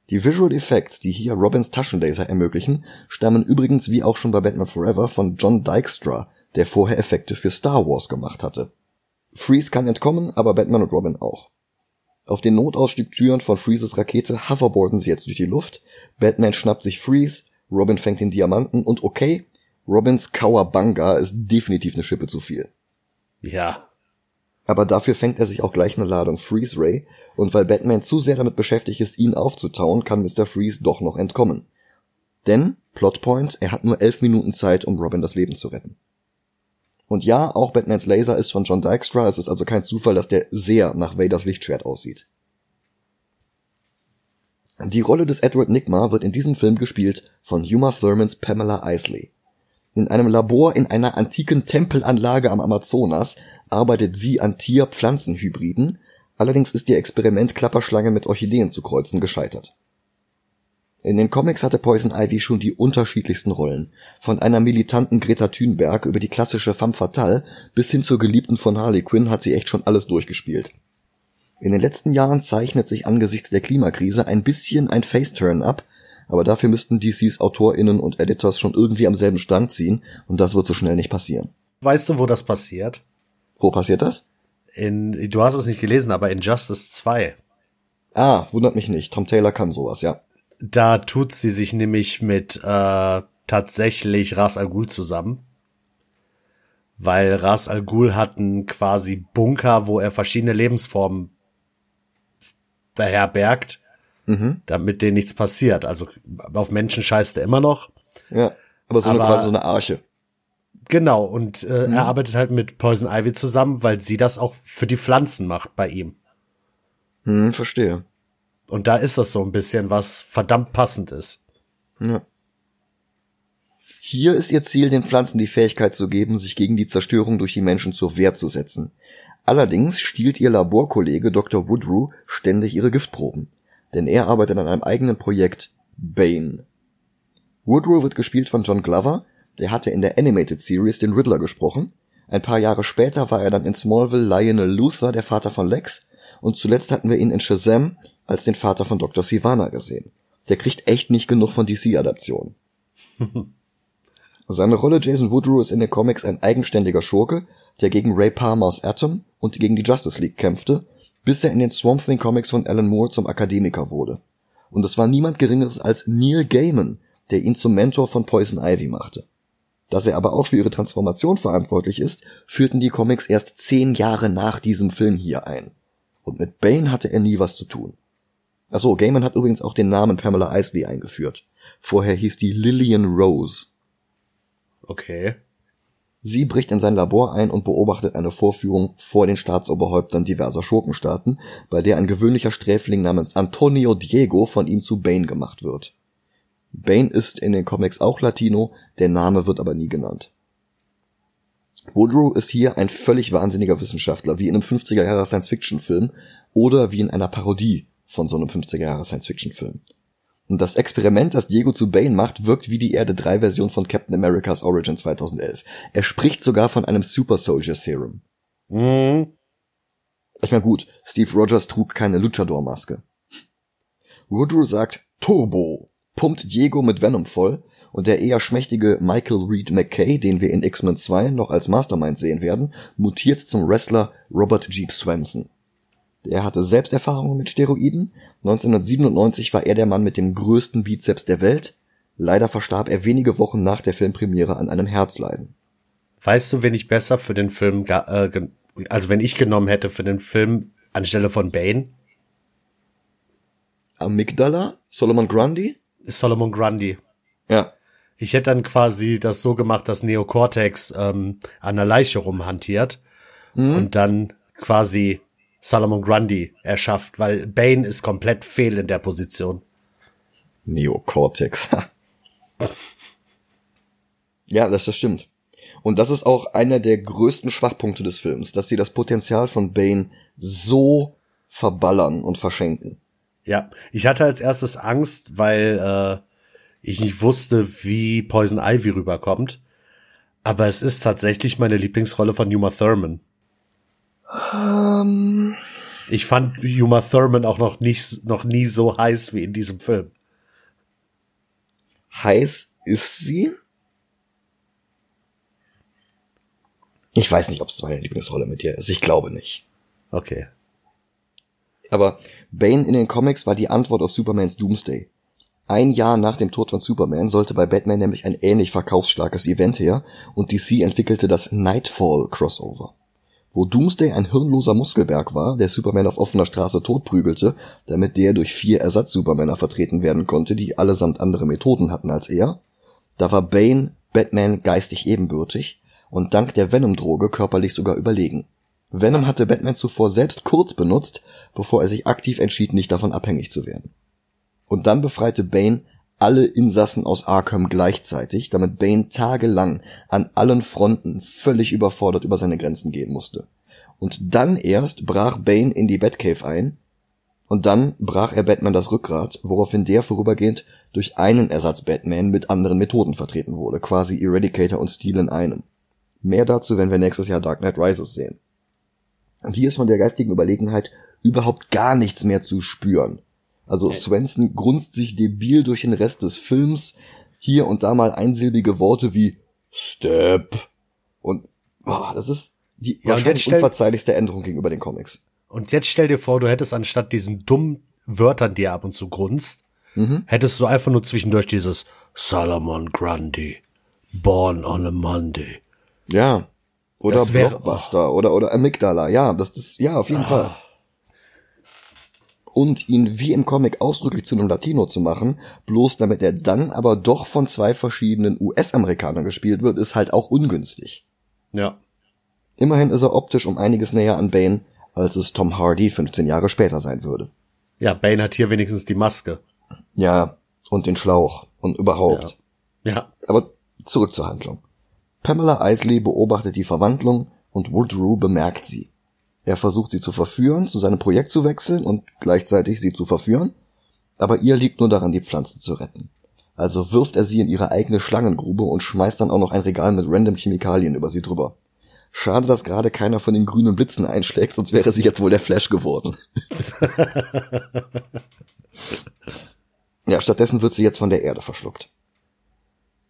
Die Visual Effects, die hier Robins Taschenlaser ermöglichen, stammen übrigens wie auch schon bei Batman Forever von John Dykstra, der vorher Effekte für Star Wars gemacht hatte. Freeze kann entkommen, aber Batman und Robin auch. Auf den Notausstiegtüren von Freezes Rakete hoverboarden sie jetzt durch die Luft, Batman schnappt sich Freeze, Robin fängt den Diamanten und okay, Robins Kawabanga ist definitiv eine Schippe zu viel. Ja, aber dafür fängt er sich auch gleich eine Ladung Freeze Ray, und weil Batman zu sehr damit beschäftigt ist, ihn aufzutauen, kann Mr. Freeze doch noch entkommen. Denn, Plotpoint, er hat nur elf Minuten Zeit, um Robin das Leben zu retten. Und ja, auch Batmans Laser ist von John Dykstra, es ist also kein Zufall, dass der sehr nach Vaders Lichtschwert aussieht. Die Rolle des Edward Nigma wird in diesem Film gespielt von Uma Thurmans Pamela Isley. In einem Labor in einer antiken Tempelanlage am Amazonas arbeitet sie an Tier-Pflanzen-Hybriden, allerdings ist ihr Experiment, Klapperschlangen mit Orchideen zu kreuzen, gescheitert. In den Comics hatte Poison Ivy schon die unterschiedlichsten Rollen, von einer militanten Greta Thunberg über die klassische femme fatale bis hin zur Geliebten von Harley Quinn hat sie echt schon alles durchgespielt. In den letzten Jahren zeichnet sich angesichts der Klimakrise ein bisschen ein Faceturn ab, aber dafür müssten DCs AutorInnen und Editors schon irgendwie am selben Stand ziehen und das wird so schnell nicht passieren. Weißt du, wo das passiert? Wo passiert das? In, du hast es nicht gelesen, aber in Justice 2. Ah, wundert mich nicht. Tom Taylor kann sowas, ja. Da tut sie sich nämlich mit äh, tatsächlich Ras Al Ghul zusammen. Weil Ras Al Ghul hat einen quasi Bunker, wo er verschiedene Lebensformen beherbergt, mhm. damit denen nichts passiert. Also auf Menschen scheißt er immer noch. Ja, aber so aber, eine quasi so eine Arche. Genau, und äh, mhm. er arbeitet halt mit Poison Ivy zusammen, weil sie das auch für die Pflanzen macht bei ihm. Hm, verstehe. Und da ist das so ein bisschen, was verdammt passend ist. Ja. Hier ist ihr Ziel, den Pflanzen die Fähigkeit zu geben, sich gegen die Zerstörung durch die Menschen zur Wehr zu setzen. Allerdings stiehlt ihr Laborkollege Dr. Woodrow ständig ihre Giftproben, denn er arbeitet an einem eigenen Projekt, Bane. Woodrow wird gespielt von John Glover, der hatte in der Animated Series den Riddler gesprochen. Ein paar Jahre später war er dann in Smallville Lionel Luthor, der Vater von Lex, und zuletzt hatten wir ihn in Shazam als den Vater von Dr. Sivana gesehen. Der kriegt echt nicht genug von DC-Adaptionen. [LAUGHS] Seine Rolle Jason Woodrow ist in den Comics ein eigenständiger Schurke, der gegen Ray Palmers Atom und gegen die Justice League kämpfte, bis er in den Swamp Thing Comics von Alan Moore zum Akademiker wurde. Und es war niemand geringeres als Neil Gaiman, der ihn zum Mentor von Poison Ivy machte. Dass er aber auch für ihre Transformation verantwortlich ist, führten die Comics erst zehn Jahre nach diesem Film hier ein. Und mit Bane hatte er nie was zu tun. Achso, Gaiman hat übrigens auch den Namen Pamela Isley eingeführt. Vorher hieß die Lillian Rose. Okay. Sie bricht in sein Labor ein und beobachtet eine Vorführung vor den Staatsoberhäuptern diverser Schurkenstaaten, bei der ein gewöhnlicher Sträfling namens Antonio Diego von ihm zu Bane gemacht wird. Bane ist in den Comics auch Latino, der Name wird aber nie genannt. Woodrow ist hier ein völlig wahnsinniger Wissenschaftler, wie in einem 50er Jahre Science-Fiction-Film oder wie in einer Parodie von so einem 50er Jahre Science-Fiction-Film. Und das Experiment, das Diego zu Bane macht, wirkt wie die Erde 3 Version von Captain America's Origin 2011. Er spricht sogar von einem Super Soldier Serum. Mhm. Ich meine gut, Steve Rogers trug keine Luchador-Maske. Woodrow sagt Turbo, pumpt Diego mit Venom voll und der eher schmächtige Michael Reed McKay, den wir in X-Men 2 noch als Mastermind sehen werden, mutiert zum Wrestler Robert Jeep Swenson. Der hatte Selbsterfahrungen mit Steroiden. 1997 war er der Mann mit dem größten Bizeps der Welt. Leider verstarb er wenige Wochen nach der Filmpremiere an einem Herzleiden. Weißt du, wen ich besser für den Film, äh, also wenn ich genommen hätte für den Film anstelle von Bane? Amygdala? Solomon Grundy? Solomon Grundy. Ja. Ich hätte dann quasi das so gemacht, dass Neocortex ähm, an der Leiche rumhantiert mhm. und dann quasi Salomon Grundy erschafft, weil Bane ist komplett fehl in der Position. Neocortex. [LAUGHS] ja, das, das stimmt. Und das ist auch einer der größten Schwachpunkte des Films, dass sie das Potenzial von Bane so verballern und verschenken. Ja, ich hatte als erstes Angst, weil äh, ich nicht wusste, wie Poison Ivy rüberkommt. Aber es ist tatsächlich meine Lieblingsrolle von Uma Thurman. Um. Ähm. Ich fand Uma Thurman auch noch nicht, noch nie so heiß wie in diesem Film. Heiß ist sie? Ich weiß nicht, ob es meine Lieblingsrolle mit ihr ist. Ich glaube nicht. Okay. Aber Bane in den Comics war die Antwort auf Supermans Doomsday. Ein Jahr nach dem Tod von Superman sollte bei Batman nämlich ein ähnlich verkaufsstarkes Event her und DC entwickelte das Nightfall Crossover. Wo Doomsday ein hirnloser Muskelberg war, der Superman auf offener Straße totprügelte, damit der durch vier Ersatz-Supermänner vertreten werden konnte, die allesamt andere Methoden hatten als er, da war Bane Batman geistig ebenbürtig und dank der Venom-Droge körperlich sogar überlegen. Venom hatte Batman zuvor selbst kurz benutzt, bevor er sich aktiv entschied, nicht davon abhängig zu werden. Und dann befreite Bane alle Insassen aus Arkham gleichzeitig, damit Bane tagelang an allen Fronten völlig überfordert über seine Grenzen gehen musste. Und dann erst brach Bane in die Batcave ein, und dann brach er Batman das Rückgrat, woraufhin der vorübergehend durch einen Ersatz Batman mit anderen Methoden vertreten wurde, quasi Eradicator und Steel in einem. Mehr dazu, wenn wir nächstes Jahr Dark Knight Rises sehen. Und hier ist von der geistigen Überlegenheit überhaupt gar nichts mehr zu spüren. Also Swenson grunzt sich debil durch den Rest des Films. Hier und da mal einsilbige Worte wie Step. Und boah, das ist die ja, wahrscheinlich unverzeihlichste Änderung gegenüber den Comics. Und jetzt stell dir vor, du hättest anstatt diesen dummen Wörtern, die er ab und zu grunzt, mhm. hättest du einfach nur zwischendurch dieses Salomon Grundy, Born on a Monday. Ja. Oder wär, Blockbuster oh. oder, oder Amygdala. Ja, das ist, ja, auf jeden ah. Fall. Und ihn wie im Comic ausdrücklich zu einem Latino zu machen, bloß damit er dann aber doch von zwei verschiedenen US-Amerikanern gespielt wird, ist halt auch ungünstig. Ja. Immerhin ist er optisch um einiges näher an Bane, als es Tom Hardy 15 Jahre später sein würde. Ja, Bane hat hier wenigstens die Maske. Ja, und den Schlauch und überhaupt. Ja. ja. Aber zurück zur Handlung. Pamela Isley beobachtet die Verwandlung und Woodrow bemerkt sie. Er versucht sie zu verführen, zu seinem Projekt zu wechseln und gleichzeitig sie zu verführen, aber ihr liegt nur daran, die Pflanzen zu retten. Also wirft er sie in ihre eigene Schlangengrube und schmeißt dann auch noch ein Regal mit random Chemikalien über sie drüber. Schade, dass gerade keiner von den grünen Blitzen einschlägt, sonst wäre sie jetzt wohl der Flash geworden. [LAUGHS] ja, stattdessen wird sie jetzt von der Erde verschluckt.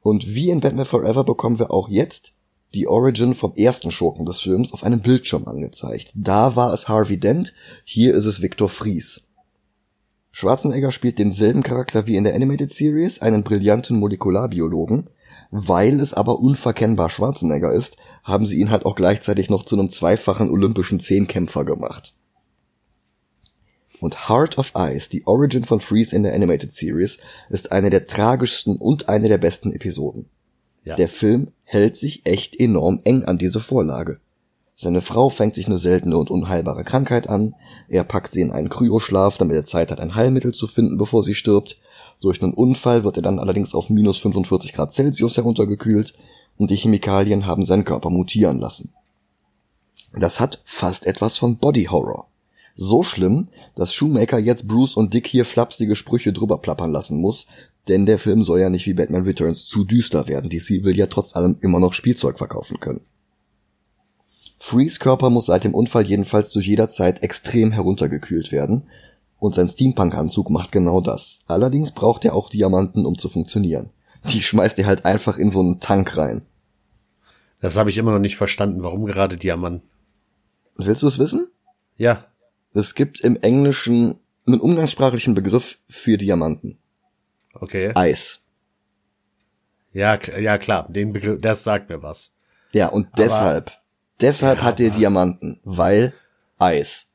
Und wie in Batman Forever bekommen wir auch jetzt die Origin vom ersten Schurken des Films auf einem Bildschirm angezeigt. Da war es Harvey Dent, hier ist es Victor Fries. Schwarzenegger spielt denselben Charakter wie in der Animated Series, einen brillanten Molekularbiologen. Weil es aber unverkennbar Schwarzenegger ist, haben sie ihn halt auch gleichzeitig noch zu einem zweifachen olympischen Zehnkämpfer gemacht. Und Heart of Ice, die Origin von Freeze in der Animated Series, ist eine der tragischsten und eine der besten Episoden. Ja. Der Film hält sich echt enorm eng an diese Vorlage. Seine Frau fängt sich eine seltene und unheilbare Krankheit an, er packt sie in einen Kryoschlaf, damit er Zeit hat, ein Heilmittel zu finden, bevor sie stirbt. Durch einen Unfall wird er dann allerdings auf minus 45 Grad Celsius heruntergekühlt und die Chemikalien haben seinen Körper mutieren lassen. Das hat fast etwas von Body Horror. So schlimm, dass Shoemaker jetzt Bruce und Dick hier flapsige Sprüche drüber plappern lassen muss, denn der Film soll ja nicht wie Batman Returns zu düster werden. DC will ja trotz allem immer noch Spielzeug verkaufen können. Freeze Körper muss seit dem Unfall jedenfalls zu jeder Zeit extrem heruntergekühlt werden, und sein Steampunk-Anzug macht genau das. Allerdings braucht er auch Diamanten, um zu funktionieren. Die schmeißt er halt einfach in so einen Tank rein. Das habe ich immer noch nicht verstanden, warum gerade Diamanten. Willst du es wissen? Ja. Es gibt im Englischen einen umgangssprachlichen Begriff für Diamanten. Okay. Eis. Ja, ja klar, den Begriff, das sagt mir was. Ja, und aber, deshalb, deshalb ja, hat er Diamanten, weil Eis.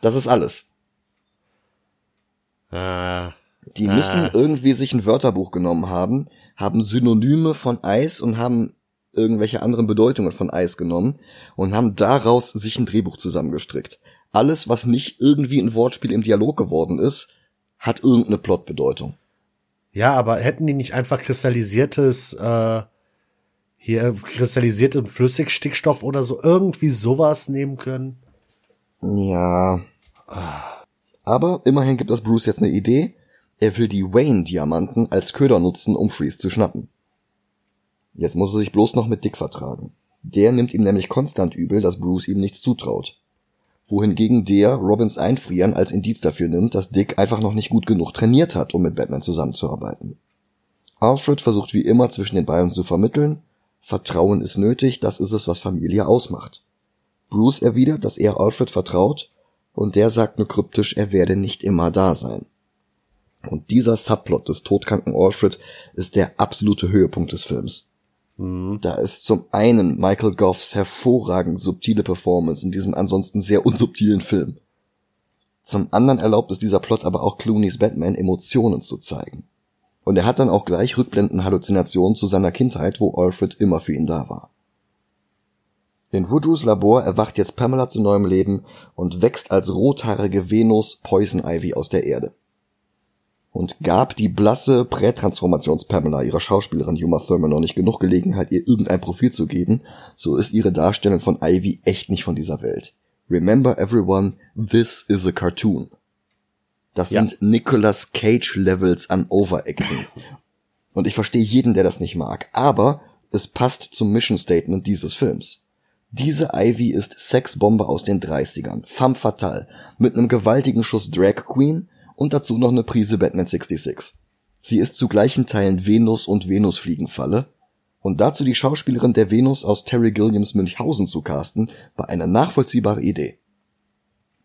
Das ist alles. Ah, Die müssen ah. irgendwie sich ein Wörterbuch genommen haben, haben Synonyme von Eis und haben irgendwelche anderen Bedeutungen von Eis genommen und haben daraus sich ein Drehbuch zusammengestrickt. Alles, was nicht irgendwie ein Wortspiel im Dialog geworden ist, hat irgendeine Plotbedeutung. Ja, aber hätten die nicht einfach kristallisiertes, äh, hier kristallisierte Flüssigstickstoff oder so irgendwie sowas nehmen können? Ja. Aber immerhin gibt das Bruce jetzt eine Idee. Er will die Wayne-Diamanten als Köder nutzen, um Freeze zu schnappen. Jetzt muss er sich bloß noch mit Dick vertragen. Der nimmt ihm nämlich konstant übel, dass Bruce ihm nichts zutraut wohingegen der Robins Einfrieren als Indiz dafür nimmt, dass Dick einfach noch nicht gut genug trainiert hat, um mit Batman zusammenzuarbeiten. Alfred versucht wie immer zwischen den beiden zu vermitteln, Vertrauen ist nötig, das ist es, was Familie ausmacht. Bruce erwidert, dass er Alfred vertraut, und der sagt nur kryptisch, er werde nicht immer da sein. Und dieser Subplot des todkranken Alfred ist der absolute Höhepunkt des Films. Mhm. Da ist zum einen Michael Goffs hervorragend subtile Performance in diesem ansonsten sehr unsubtilen Film. Zum anderen erlaubt es dieser Plot aber auch Clooney's Batman Emotionen zu zeigen. Und er hat dann auch gleich Rückblenden Halluzinationen zu seiner Kindheit, wo Alfred immer für ihn da war. In Woodrows Labor erwacht jetzt Pamela zu neuem Leben und wächst als rothaarige Venus Poison Ivy aus der Erde und gab die blasse Prätransformations-Pamela ihrer Schauspielerin Uma Thurman noch nicht genug Gelegenheit, ihr irgendein Profil zu geben, so ist ihre Darstellung von Ivy echt nicht von dieser Welt. Remember everyone, this is a cartoon. Das ja. sind Nicolas Cage Levels an Overacting. Und ich verstehe jeden, der das nicht mag, aber es passt zum Mission Statement dieses Films. Diese Ivy ist Sexbombe aus den 30ern, femme fatale, mit einem gewaltigen Schuss Drag Queen, und dazu noch eine Prise Batman 66. Sie ist zu gleichen Teilen Venus und Venusfliegenfalle und dazu die Schauspielerin der Venus aus Terry Gilliams Münchhausen zu casten, war eine nachvollziehbare Idee.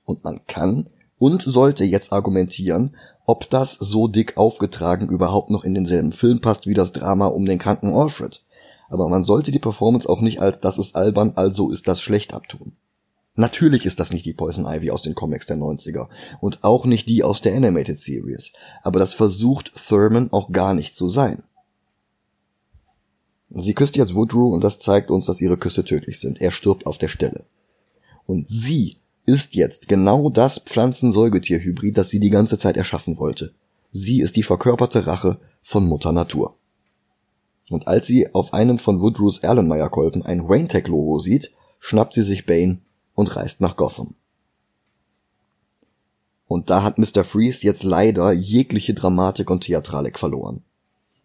Und man kann und sollte jetzt argumentieren, ob das so dick aufgetragen überhaupt noch in denselben Film passt wie das Drama um den kranken Alfred. Aber man sollte die Performance auch nicht als das ist albern, also ist das schlecht abtun. Natürlich ist das nicht die Poison Ivy aus den Comics der 90er und auch nicht die aus der Animated Series, aber das versucht Thurman auch gar nicht zu sein. Sie küsst jetzt Woodrow und das zeigt uns, dass ihre Küsse tödlich sind. Er stirbt auf der Stelle. Und sie ist jetzt genau das Pflanzen-Säugetier-Hybrid, das sie die ganze Zeit erschaffen wollte. Sie ist die verkörperte Rache von Mutter Natur. Und als sie auf einem von Woodrows Erlenmeyer-Kolben ein Wayne-Tech-Logo sieht, schnappt sie sich Bane und reist nach Gotham. Und da hat Mr. Freeze jetzt leider jegliche Dramatik und Theatralik verloren.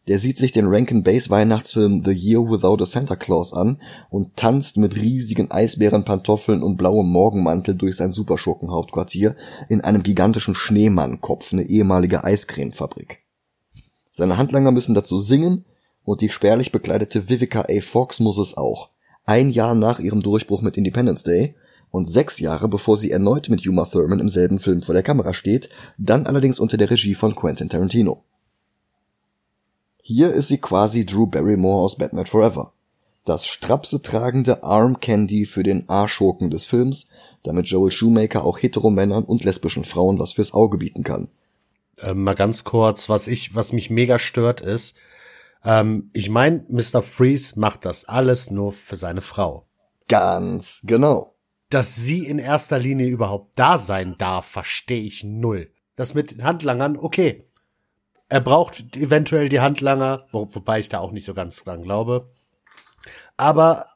Der sieht sich den Rankin Bass Weihnachtsfilm The Year Without a Santa Claus an und tanzt mit riesigen Eisbärenpantoffeln und blauem Morgenmantel durch sein Superschurkenhauptquartier in einem gigantischen Schneemannkopf, eine ehemalige Eiscremefabrik. Seine Handlanger müssen dazu singen und die spärlich bekleidete Vivica A. Fox muss es auch. Ein Jahr nach ihrem Durchbruch mit Independence Day und sechs Jahre bevor sie erneut mit Uma Thurman im selben Film vor der Kamera steht, dann allerdings unter der Regie von Quentin Tarantino. Hier ist sie quasi Drew Barrymore aus Batman Forever. Das strapse tragende Arm Candy für den A-Schurken des Films, damit Joel Shoemaker auch Heteromännern und lesbischen Frauen was fürs Auge bieten kann. Ähm, mal ganz kurz, was ich, was mich mega stört ist, ähm, ich meine, Mr. Freeze macht das alles nur für seine Frau. Ganz genau. Dass sie in erster Linie überhaupt da sein darf, verstehe ich null. Das mit Handlangern, okay, er braucht eventuell die Handlanger, wo, wobei ich da auch nicht so ganz dran glaube. Aber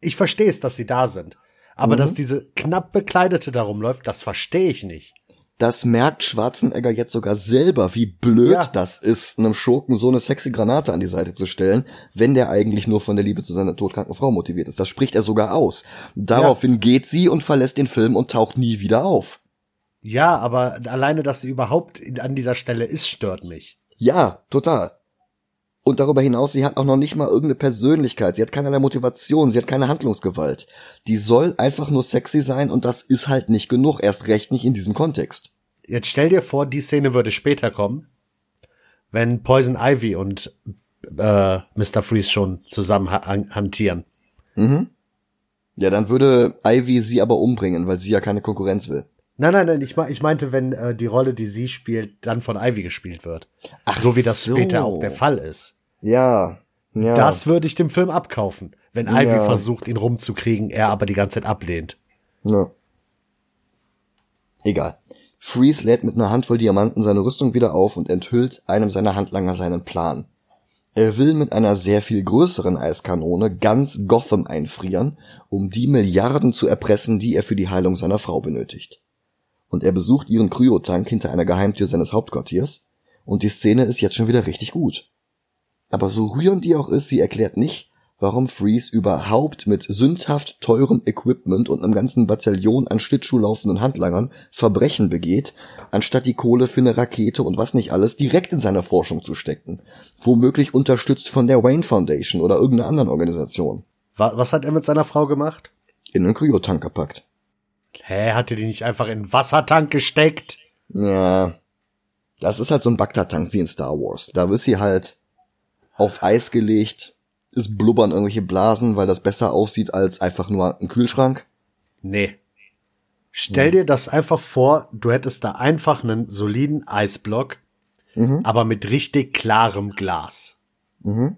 ich verstehe es, dass sie da sind. Aber mhm. dass diese knapp bekleidete darum läuft, das verstehe ich nicht. Das merkt Schwarzenegger jetzt sogar selber, wie blöd ja. das ist, einem Schurken so eine sexy Granate an die Seite zu stellen, wenn der eigentlich nur von der Liebe zu seiner todkranken Frau motiviert ist. Das spricht er sogar aus. Daraufhin ja. geht sie und verlässt den Film und taucht nie wieder auf. Ja, aber alleine, dass sie überhaupt an dieser Stelle ist, stört mich. Ja, total. Und darüber hinaus, sie hat auch noch nicht mal irgendeine Persönlichkeit, sie hat keinerlei Motivation, sie hat keine Handlungsgewalt. Die soll einfach nur sexy sein und das ist halt nicht genug, erst recht nicht in diesem Kontext. Jetzt stell dir vor, die Szene würde später kommen, wenn Poison Ivy und äh, Mr. Freeze schon zusammen ha hantieren. Mhm. Ja, dann würde Ivy sie aber umbringen, weil sie ja keine Konkurrenz will. Nein, nein, nein, ich, ich meinte, wenn äh, die Rolle, die sie spielt, dann von Ivy gespielt wird. Ach so wie das so. später auch der Fall ist. Ja, ja. Das würde ich dem Film abkaufen, wenn Ivy ja. versucht, ihn rumzukriegen, er aber die ganze Zeit ablehnt. Ja. Egal. Freeze lädt mit einer Handvoll Diamanten seine Rüstung wieder auf und enthüllt einem seiner Handlanger seinen Plan. Er will mit einer sehr viel größeren Eiskanone ganz Gotham einfrieren, um die Milliarden zu erpressen, die er für die Heilung seiner Frau benötigt und er besucht ihren Kryotank hinter einer Geheimtür seines Hauptquartiers und die Szene ist jetzt schon wieder richtig gut. Aber so rührend die auch ist, sie erklärt nicht, warum Freeze überhaupt mit sündhaft teurem Equipment und einem ganzen Bataillon an Schlittschuhlaufenden Handlangern Verbrechen begeht, anstatt die Kohle für eine Rakete und was nicht alles direkt in seine Forschung zu stecken. Womöglich unterstützt von der Wayne Foundation oder irgendeiner anderen Organisation. Was hat er mit seiner Frau gemacht? In einen Kryotank gepackt. Hä, hat er die nicht einfach in einen Wassertank gesteckt? Ja. Das ist halt so ein Bagdad-Tank wie in Star Wars. Da ist sie halt auf Eis gelegt, es blubbern irgendwelche Blasen, weil das besser aussieht als einfach nur ein Kühlschrank. Nee. Stell dir das einfach vor, du hättest da einfach einen soliden Eisblock, mhm. aber mit richtig klarem Glas. Mhm.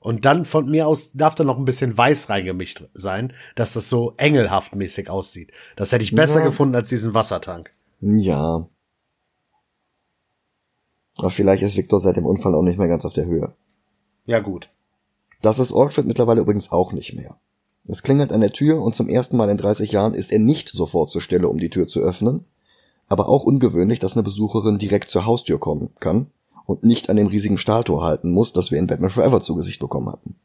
Und dann von mir aus darf da noch ein bisschen weiß reingemischt sein, dass das so engelhaft mäßig aussieht. Das hätte ich besser ja. gefunden als diesen Wassertank. Ja. Aber vielleicht ist Victor seit dem Unfall auch nicht mehr ganz auf der Höhe. Ja, gut. Das ist Orkford mittlerweile übrigens auch nicht mehr. Es klingelt an der Tür und zum ersten Mal in 30 Jahren ist er nicht sofort zur Stelle, um die Tür zu öffnen. Aber auch ungewöhnlich, dass eine Besucherin direkt zur Haustür kommen kann und nicht an dem riesigen Stahltor halten muss, das wir in Batman Forever zu Gesicht bekommen hatten.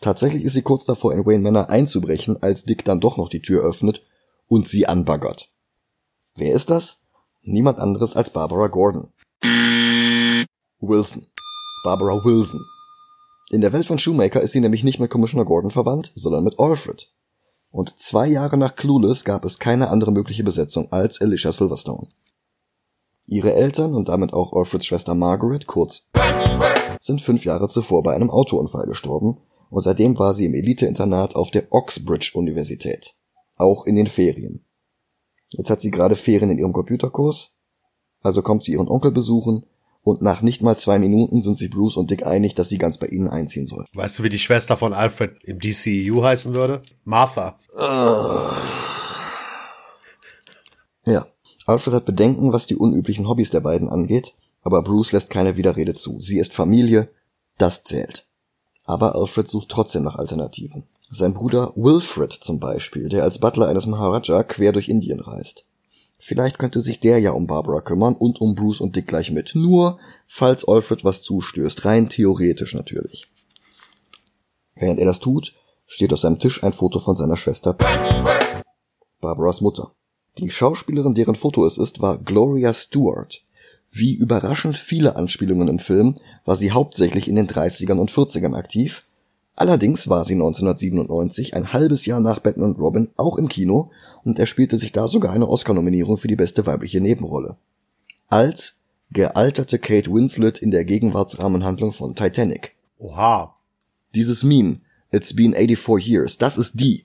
Tatsächlich ist sie kurz davor, in Wayne Manor einzubrechen, als Dick dann doch noch die Tür öffnet und sie anbaggert. Wer ist das? Niemand anderes als Barbara Gordon. Wilson. Barbara Wilson. In der Welt von Shoemaker ist sie nämlich nicht mit Commissioner Gordon verwandt, sondern mit Alfred. Und zwei Jahre nach Clueless gab es keine andere mögliche Besetzung als Alicia Silverstone. Ihre Eltern und damit auch Alfreds Schwester Margaret, kurz, sind fünf Jahre zuvor bei einem Autounfall gestorben und seitdem war sie im Elite-Internat auf der Oxbridge-Universität. Auch in den Ferien. Jetzt hat sie gerade Ferien in ihrem Computerkurs, also kommt sie ihren Onkel besuchen und nach nicht mal zwei Minuten sind sich Bruce und Dick einig, dass sie ganz bei ihnen einziehen soll. Weißt du, wie die Schwester von Alfred im DCEU heißen würde? Martha. Uh. Ja. Alfred hat Bedenken, was die unüblichen Hobbys der beiden angeht, aber Bruce lässt keine Widerrede zu. Sie ist Familie, das zählt. Aber Alfred sucht trotzdem nach Alternativen. Sein Bruder Wilfred zum Beispiel, der als Butler eines Maharaja quer durch Indien reist. Vielleicht könnte sich der ja um Barbara kümmern und um Bruce und Dick gleich mit. Nur, falls Alfred was zustößt. Rein theoretisch natürlich. Während er das tut, steht auf seinem Tisch ein Foto von seiner Schwester Barbaras Mutter. Die Schauspielerin, deren Foto es ist, war Gloria Stewart. Wie überraschend viele Anspielungen im Film war sie hauptsächlich in den 30ern und 40ern aktiv Allerdings war sie 1997, ein halbes Jahr nach Batman und Robin, auch im Kino und erspielte sich da sogar eine Oscar-Nominierung für die beste weibliche Nebenrolle. Als gealterte Kate Winslet in der Gegenwartsrahmenhandlung von Titanic. Oha. Dieses Meme, It's been 84 years, das ist die.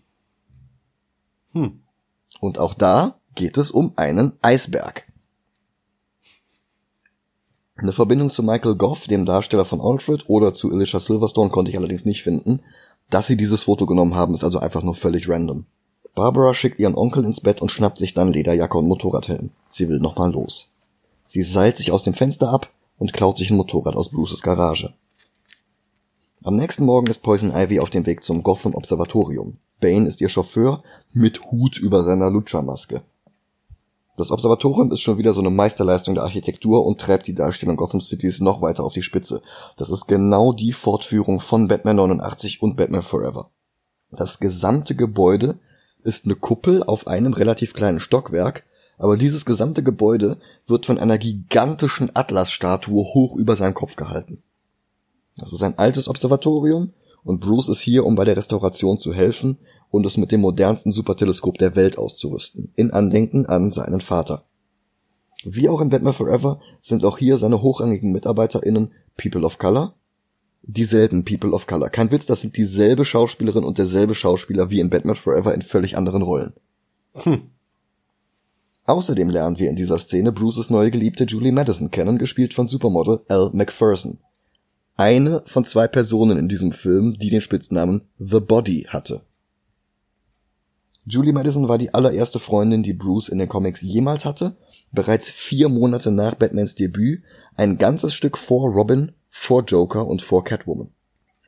Hm. Und auch da geht es um einen Eisberg. Eine Verbindung zu Michael Goff, dem Darsteller von Alfred, oder zu Alicia Silverstone konnte ich allerdings nicht finden. Dass sie dieses Foto genommen haben, ist also einfach nur völlig random. Barbara schickt ihren Onkel ins Bett und schnappt sich dann Lederjacke und Motorradhelm. Sie will nochmal los. Sie seilt sich aus dem Fenster ab und klaut sich ein Motorrad aus Bruces Garage. Am nächsten Morgen ist Poison Ivy auf dem Weg zum Gotham Observatorium. Bane ist ihr Chauffeur mit Hut über seiner Lutschermaske. Das Observatorium ist schon wieder so eine Meisterleistung der Architektur und treibt die Darstellung Gotham Cities noch weiter auf die Spitze. Das ist genau die Fortführung von Batman 89 und Batman Forever. Das gesamte Gebäude ist eine Kuppel auf einem relativ kleinen Stockwerk, aber dieses gesamte Gebäude wird von einer gigantischen Atlasstatue hoch über seinem Kopf gehalten. Das ist ein altes Observatorium und Bruce ist hier, um bei der Restauration zu helfen und es mit dem modernsten Superteleskop der Welt auszurüsten, in Andenken an seinen Vater. Wie auch in Batman Forever sind auch hier seine hochrangigen MitarbeiterInnen People of Color, dieselben People of Color. Kein Witz, das sind dieselbe Schauspielerin und derselbe Schauspieler wie in Batman Forever in völlig anderen Rollen. Hm. Außerdem lernen wir in dieser Szene Bruces neue Geliebte Julie Madison kennen, gespielt von Supermodel Elle Macpherson. Eine von zwei Personen in diesem Film, die den Spitznamen The Body hatte. Julie Madison war die allererste Freundin, die Bruce in den Comics jemals hatte, bereits vier Monate nach Batmans Debüt, ein ganzes Stück vor Robin, vor Joker und vor Catwoman.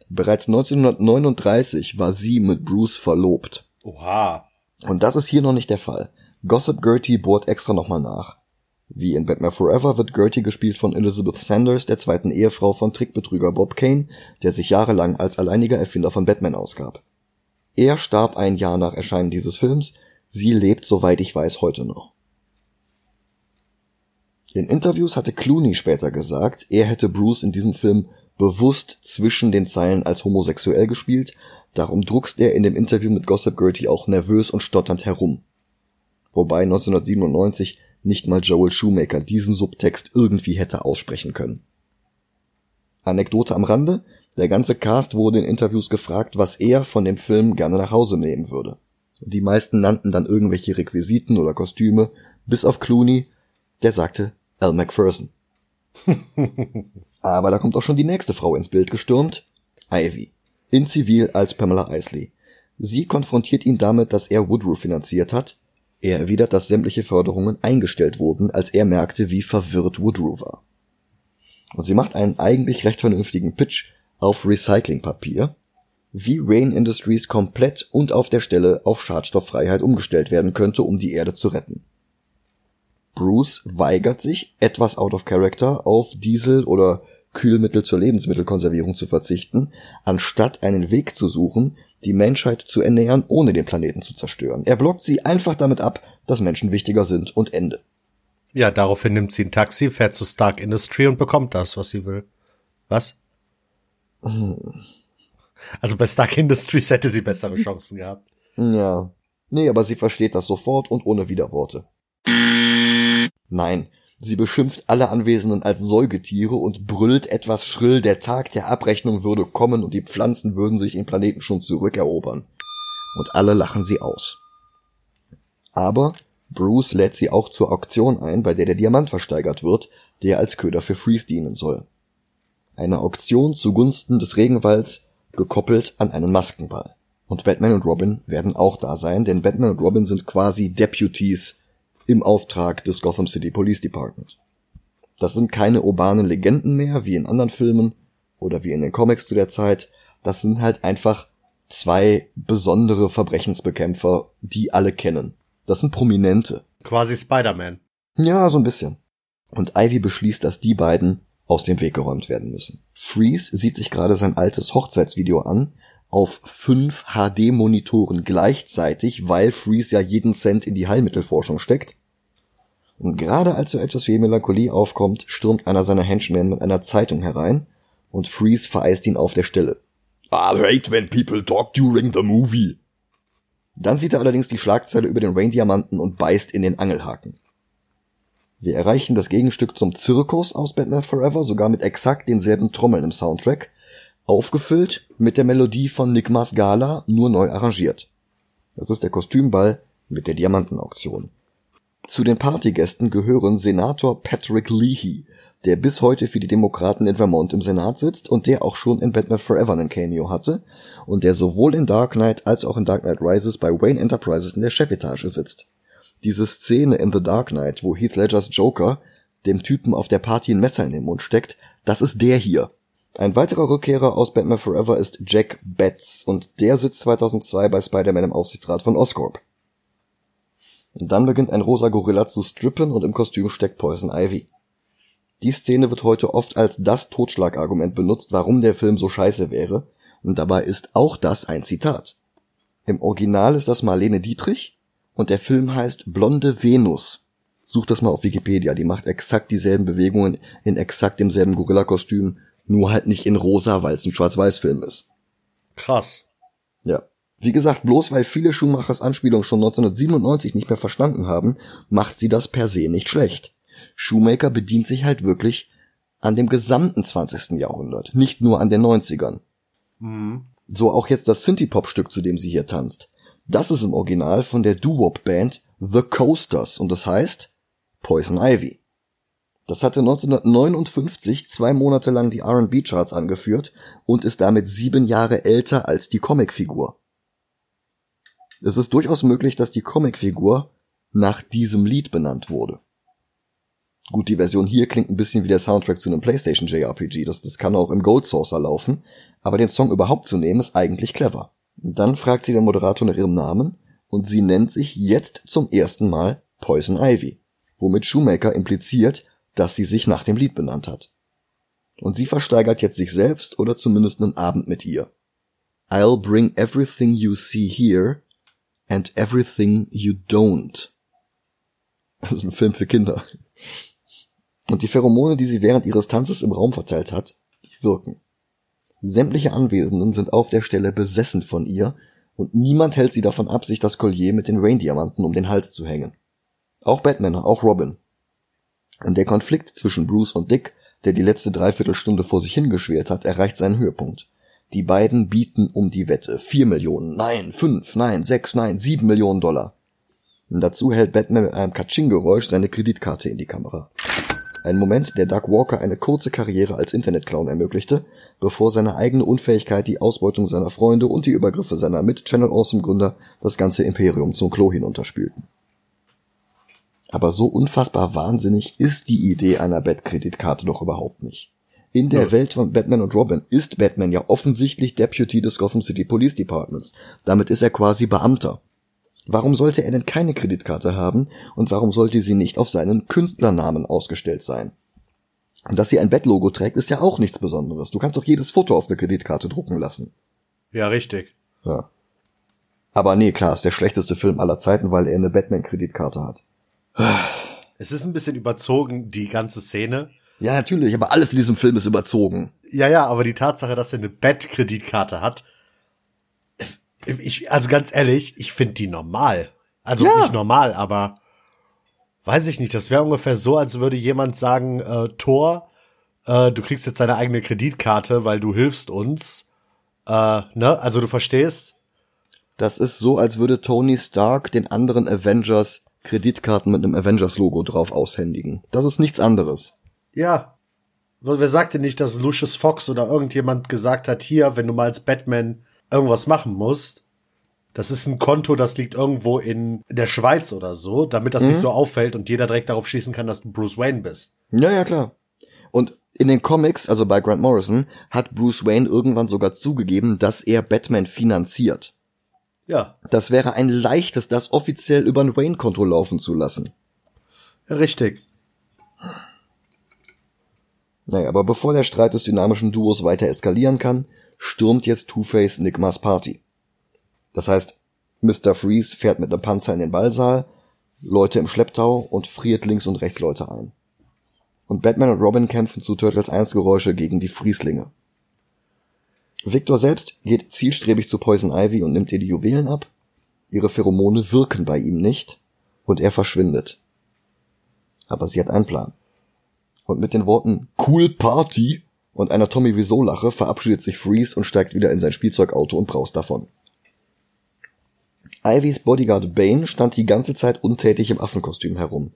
Bereits 1939 war sie mit Bruce verlobt. Oha. Und das ist hier noch nicht der Fall. Gossip Gertie bohrt extra nochmal nach. Wie in Batman Forever wird Gertie gespielt von Elizabeth Sanders, der zweiten Ehefrau von Trickbetrüger Bob Kane, der sich jahrelang als alleiniger Erfinder von Batman ausgab. Er starb ein Jahr nach Erscheinen dieses Films, sie lebt, soweit ich weiß, heute noch. In Interviews hatte Clooney später gesagt, er hätte Bruce in diesem Film bewusst zwischen den Zeilen als homosexuell gespielt, darum druckst er in dem Interview mit Gossip Gertie auch nervös und stotternd herum. Wobei 1997 nicht mal Joel Shoemaker diesen Subtext irgendwie hätte aussprechen können. Anekdote am Rande, der ganze Cast wurde in Interviews gefragt, was er von dem Film gerne nach Hause nehmen würde. Die meisten nannten dann irgendwelche Requisiten oder Kostüme, bis auf Clooney, der sagte Al Macpherson. [LAUGHS] Aber da kommt auch schon die nächste Frau ins Bild gestürmt, Ivy. In Zivil als Pamela Isley. Sie konfrontiert ihn damit, dass er Woodrow finanziert hat. Er erwidert, dass sämtliche Förderungen eingestellt wurden, als er merkte, wie verwirrt Woodrow war. Und sie macht einen eigentlich recht vernünftigen Pitch, auf Recyclingpapier, wie Rain Industries komplett und auf der Stelle auf Schadstofffreiheit umgestellt werden könnte, um die Erde zu retten. Bruce weigert sich, etwas out of character, auf Diesel oder Kühlmittel zur Lebensmittelkonservierung zu verzichten, anstatt einen Weg zu suchen, die Menschheit zu ernähren, ohne den Planeten zu zerstören. Er blockt sie einfach damit ab, dass Menschen wichtiger sind und Ende. Ja, daraufhin nimmt sie ein Taxi, fährt zu Stark Industry und bekommt das, was sie will. Was? Also bei Stark Industries hätte sie bessere Chancen gehabt. Ja. Nee, aber sie versteht das sofort und ohne Widerworte. Nein, sie beschimpft alle Anwesenden als Säugetiere und brüllt etwas schrill, der Tag der Abrechnung würde kommen und die Pflanzen würden sich den Planeten schon zurückerobern. Und alle lachen sie aus. Aber Bruce lädt sie auch zur Auktion ein, bei der der Diamant versteigert wird, der als Köder für Freeze dienen soll. Eine Auktion zugunsten des Regenwalds, gekoppelt an einen Maskenball. Und Batman und Robin werden auch da sein, denn Batman und Robin sind quasi Deputies im Auftrag des Gotham City Police Department. Das sind keine urbanen Legenden mehr, wie in anderen Filmen oder wie in den Comics zu der Zeit. Das sind halt einfach zwei besondere Verbrechensbekämpfer, die alle kennen. Das sind Prominente. Quasi Spider-Man. Ja, so ein bisschen. Und Ivy beschließt, dass die beiden aus dem Weg geräumt werden müssen. Freeze sieht sich gerade sein altes Hochzeitsvideo an, auf fünf HD-Monitoren gleichzeitig, weil Freeze ja jeden Cent in die Heilmittelforschung steckt. Und gerade als so etwas wie Melancholie aufkommt, stürmt einer seiner Henchmen mit einer Zeitung herein und Freeze vereist ihn auf der Stelle. I hate when people talk during the movie. Dann sieht er allerdings die Schlagzeile über den Rain-Diamanten und beißt in den Angelhaken. Wir erreichen das Gegenstück zum Zirkus aus Batman Forever, sogar mit exakt denselben Trommeln im Soundtrack, aufgefüllt mit der Melodie von Nick Gala, nur neu arrangiert. Das ist der Kostümball mit der Diamantenauktion. Zu den Partygästen gehören Senator Patrick Leahy, der bis heute für die Demokraten in Vermont im Senat sitzt und der auch schon in Batman Forever einen Cameo hatte und der sowohl in Dark Knight als auch in Dark Knight Rises bei Wayne Enterprises in der Chefetage sitzt. Diese Szene in The Dark Knight, wo Heath Ledgers Joker dem Typen auf der Party ein Messer in den Mund steckt, das ist der hier. Ein weiterer Rückkehrer aus Batman Forever ist Jack Betts und der sitzt 2002 bei Spider-Man im Aufsichtsrat von Oscorp. Und dann beginnt ein rosa Gorilla zu strippen und im Kostüm steckt Poison Ivy. Die Szene wird heute oft als das Totschlagargument benutzt, warum der Film so scheiße wäre, und dabei ist auch das ein Zitat. Im Original ist das Marlene Dietrich und der Film heißt Blonde Venus. Such das mal auf Wikipedia, die macht exakt dieselben Bewegungen in exakt demselben Gorilla-Kostüm, nur halt nicht in rosa, weil es ein Schwarz-Weiß-Film ist. Krass. Ja. Wie gesagt, bloß weil viele Schumachers Anspielungen schon 1997 nicht mehr verstanden haben, macht sie das per se nicht schlecht. Shoemaker bedient sich halt wirklich an dem gesamten 20. Jahrhundert, nicht nur an den 90ern. Mhm. So auch jetzt das Synthie-Pop-Stück, zu dem sie hier tanzt. Das ist im Original von der Doo-Wop-Band The Coasters und das heißt Poison Ivy. Das hatte 1959 zwei Monate lang die R&B-Charts angeführt und ist damit sieben Jahre älter als die Comicfigur. Es ist durchaus möglich, dass die Comicfigur nach diesem Lied benannt wurde. Gut, die Version hier klingt ein bisschen wie der Soundtrack zu einem PlayStation JRPG, das, das kann auch im Gold Saucer laufen, aber den Song überhaupt zu nehmen ist eigentlich clever. Dann fragt sie den Moderator nach ihrem Namen und sie nennt sich jetzt zum ersten Mal Poison Ivy, womit Shoemaker impliziert, dass sie sich nach dem Lied benannt hat. Und sie versteigert jetzt sich selbst oder zumindest einen Abend mit ihr. I'll bring everything you see here and everything you don't. Das ist ein Film für Kinder. Und die Pheromone, die sie während ihres Tanzes im Raum verteilt hat, wirken. Sämtliche Anwesenden sind auf der Stelle besessen von ihr und niemand hält sie davon ab, sich das Collier mit den Rain-Diamanten um den Hals zu hängen. Auch Batman, auch Robin. Und der Konflikt zwischen Bruce und Dick, der die letzte Dreiviertelstunde vor sich hingeschwert hat, erreicht seinen Höhepunkt. Die beiden bieten um die Wette. Vier Millionen, nein, fünf, nein, sechs, nein, sieben Millionen Dollar. Und dazu hält Batman mit einem Katsching-Geräusch seine Kreditkarte in die Kamera. Ein Moment, der Doug Walker eine kurze Karriere als Internetclown ermöglichte, bevor seine eigene Unfähigkeit, die Ausbeutung seiner Freunde und die Übergriffe seiner Mit-Channel Awesome Gründer das ganze Imperium zum Klo hinunterspülten. Aber so unfassbar wahnsinnig ist die Idee einer Bat-Kreditkarte doch überhaupt nicht. In der ja. Welt von Batman und Robin ist Batman ja offensichtlich Deputy des Gotham City Police Departments. Damit ist er quasi Beamter. Warum sollte er denn keine Kreditkarte haben und warum sollte sie nicht auf seinen Künstlernamen ausgestellt sein? Und dass sie ein Bettlogo trägt, ist ja auch nichts Besonderes. Du kannst doch jedes Foto auf der Kreditkarte drucken lassen. Ja, richtig. Ja. Aber nee, klar, ist der schlechteste Film aller Zeiten, weil er eine Batman-Kreditkarte hat. Es ist ein bisschen überzogen, die ganze Szene. Ja, natürlich, aber alles in diesem Film ist überzogen. Ja, ja, aber die Tatsache, dass er eine Bat-Kreditkarte hat, Ich, also ganz ehrlich, ich finde die normal. Also ja. nicht normal, aber weiß ich nicht. Das wäre ungefähr so, als würde jemand sagen, äh, Thor, äh, du kriegst jetzt deine eigene Kreditkarte, weil du hilfst uns. Äh, ne? Also du verstehst? Das ist so, als würde Tony Stark den anderen Avengers Kreditkarten mit einem Avengers-Logo drauf aushändigen. Das ist nichts anderes. Ja. Wer sagt denn nicht, dass Lucius Fox oder irgendjemand gesagt hat, hier, wenn du mal als Batman irgendwas machen musst, das ist ein Konto, das liegt irgendwo in der Schweiz oder so, damit das mhm. nicht so auffällt und jeder direkt darauf schießen kann, dass du Bruce Wayne bist. Ja, ja, klar. Und in den Comics, also bei Grant Morrison, hat Bruce Wayne irgendwann sogar zugegeben, dass er Batman finanziert. Ja. Das wäre ein leichtes, das offiziell über ein Wayne-Konto laufen zu lassen. Richtig. Naja, aber bevor der Streit des dynamischen Duos weiter eskalieren kann, stürmt jetzt Two-Face Nigmas Party. Das heißt, Mr. Freeze fährt mit einem Panzer in den Ballsaal, Leute im Schlepptau und friert links und rechts Leute ein. Und Batman und Robin kämpfen zu Turtles 1 Geräusche gegen die Frieslinge. Victor selbst geht zielstrebig zu Poison Ivy und nimmt ihr die Juwelen ab. Ihre Pheromone wirken bei ihm nicht und er verschwindet. Aber sie hat einen Plan. Und mit den Worten Cool Party und einer Tommy Wiseau Lache verabschiedet sich Freeze und steigt wieder in sein Spielzeugauto und braust davon. Ivys Bodyguard Bane stand die ganze Zeit untätig im Affenkostüm herum.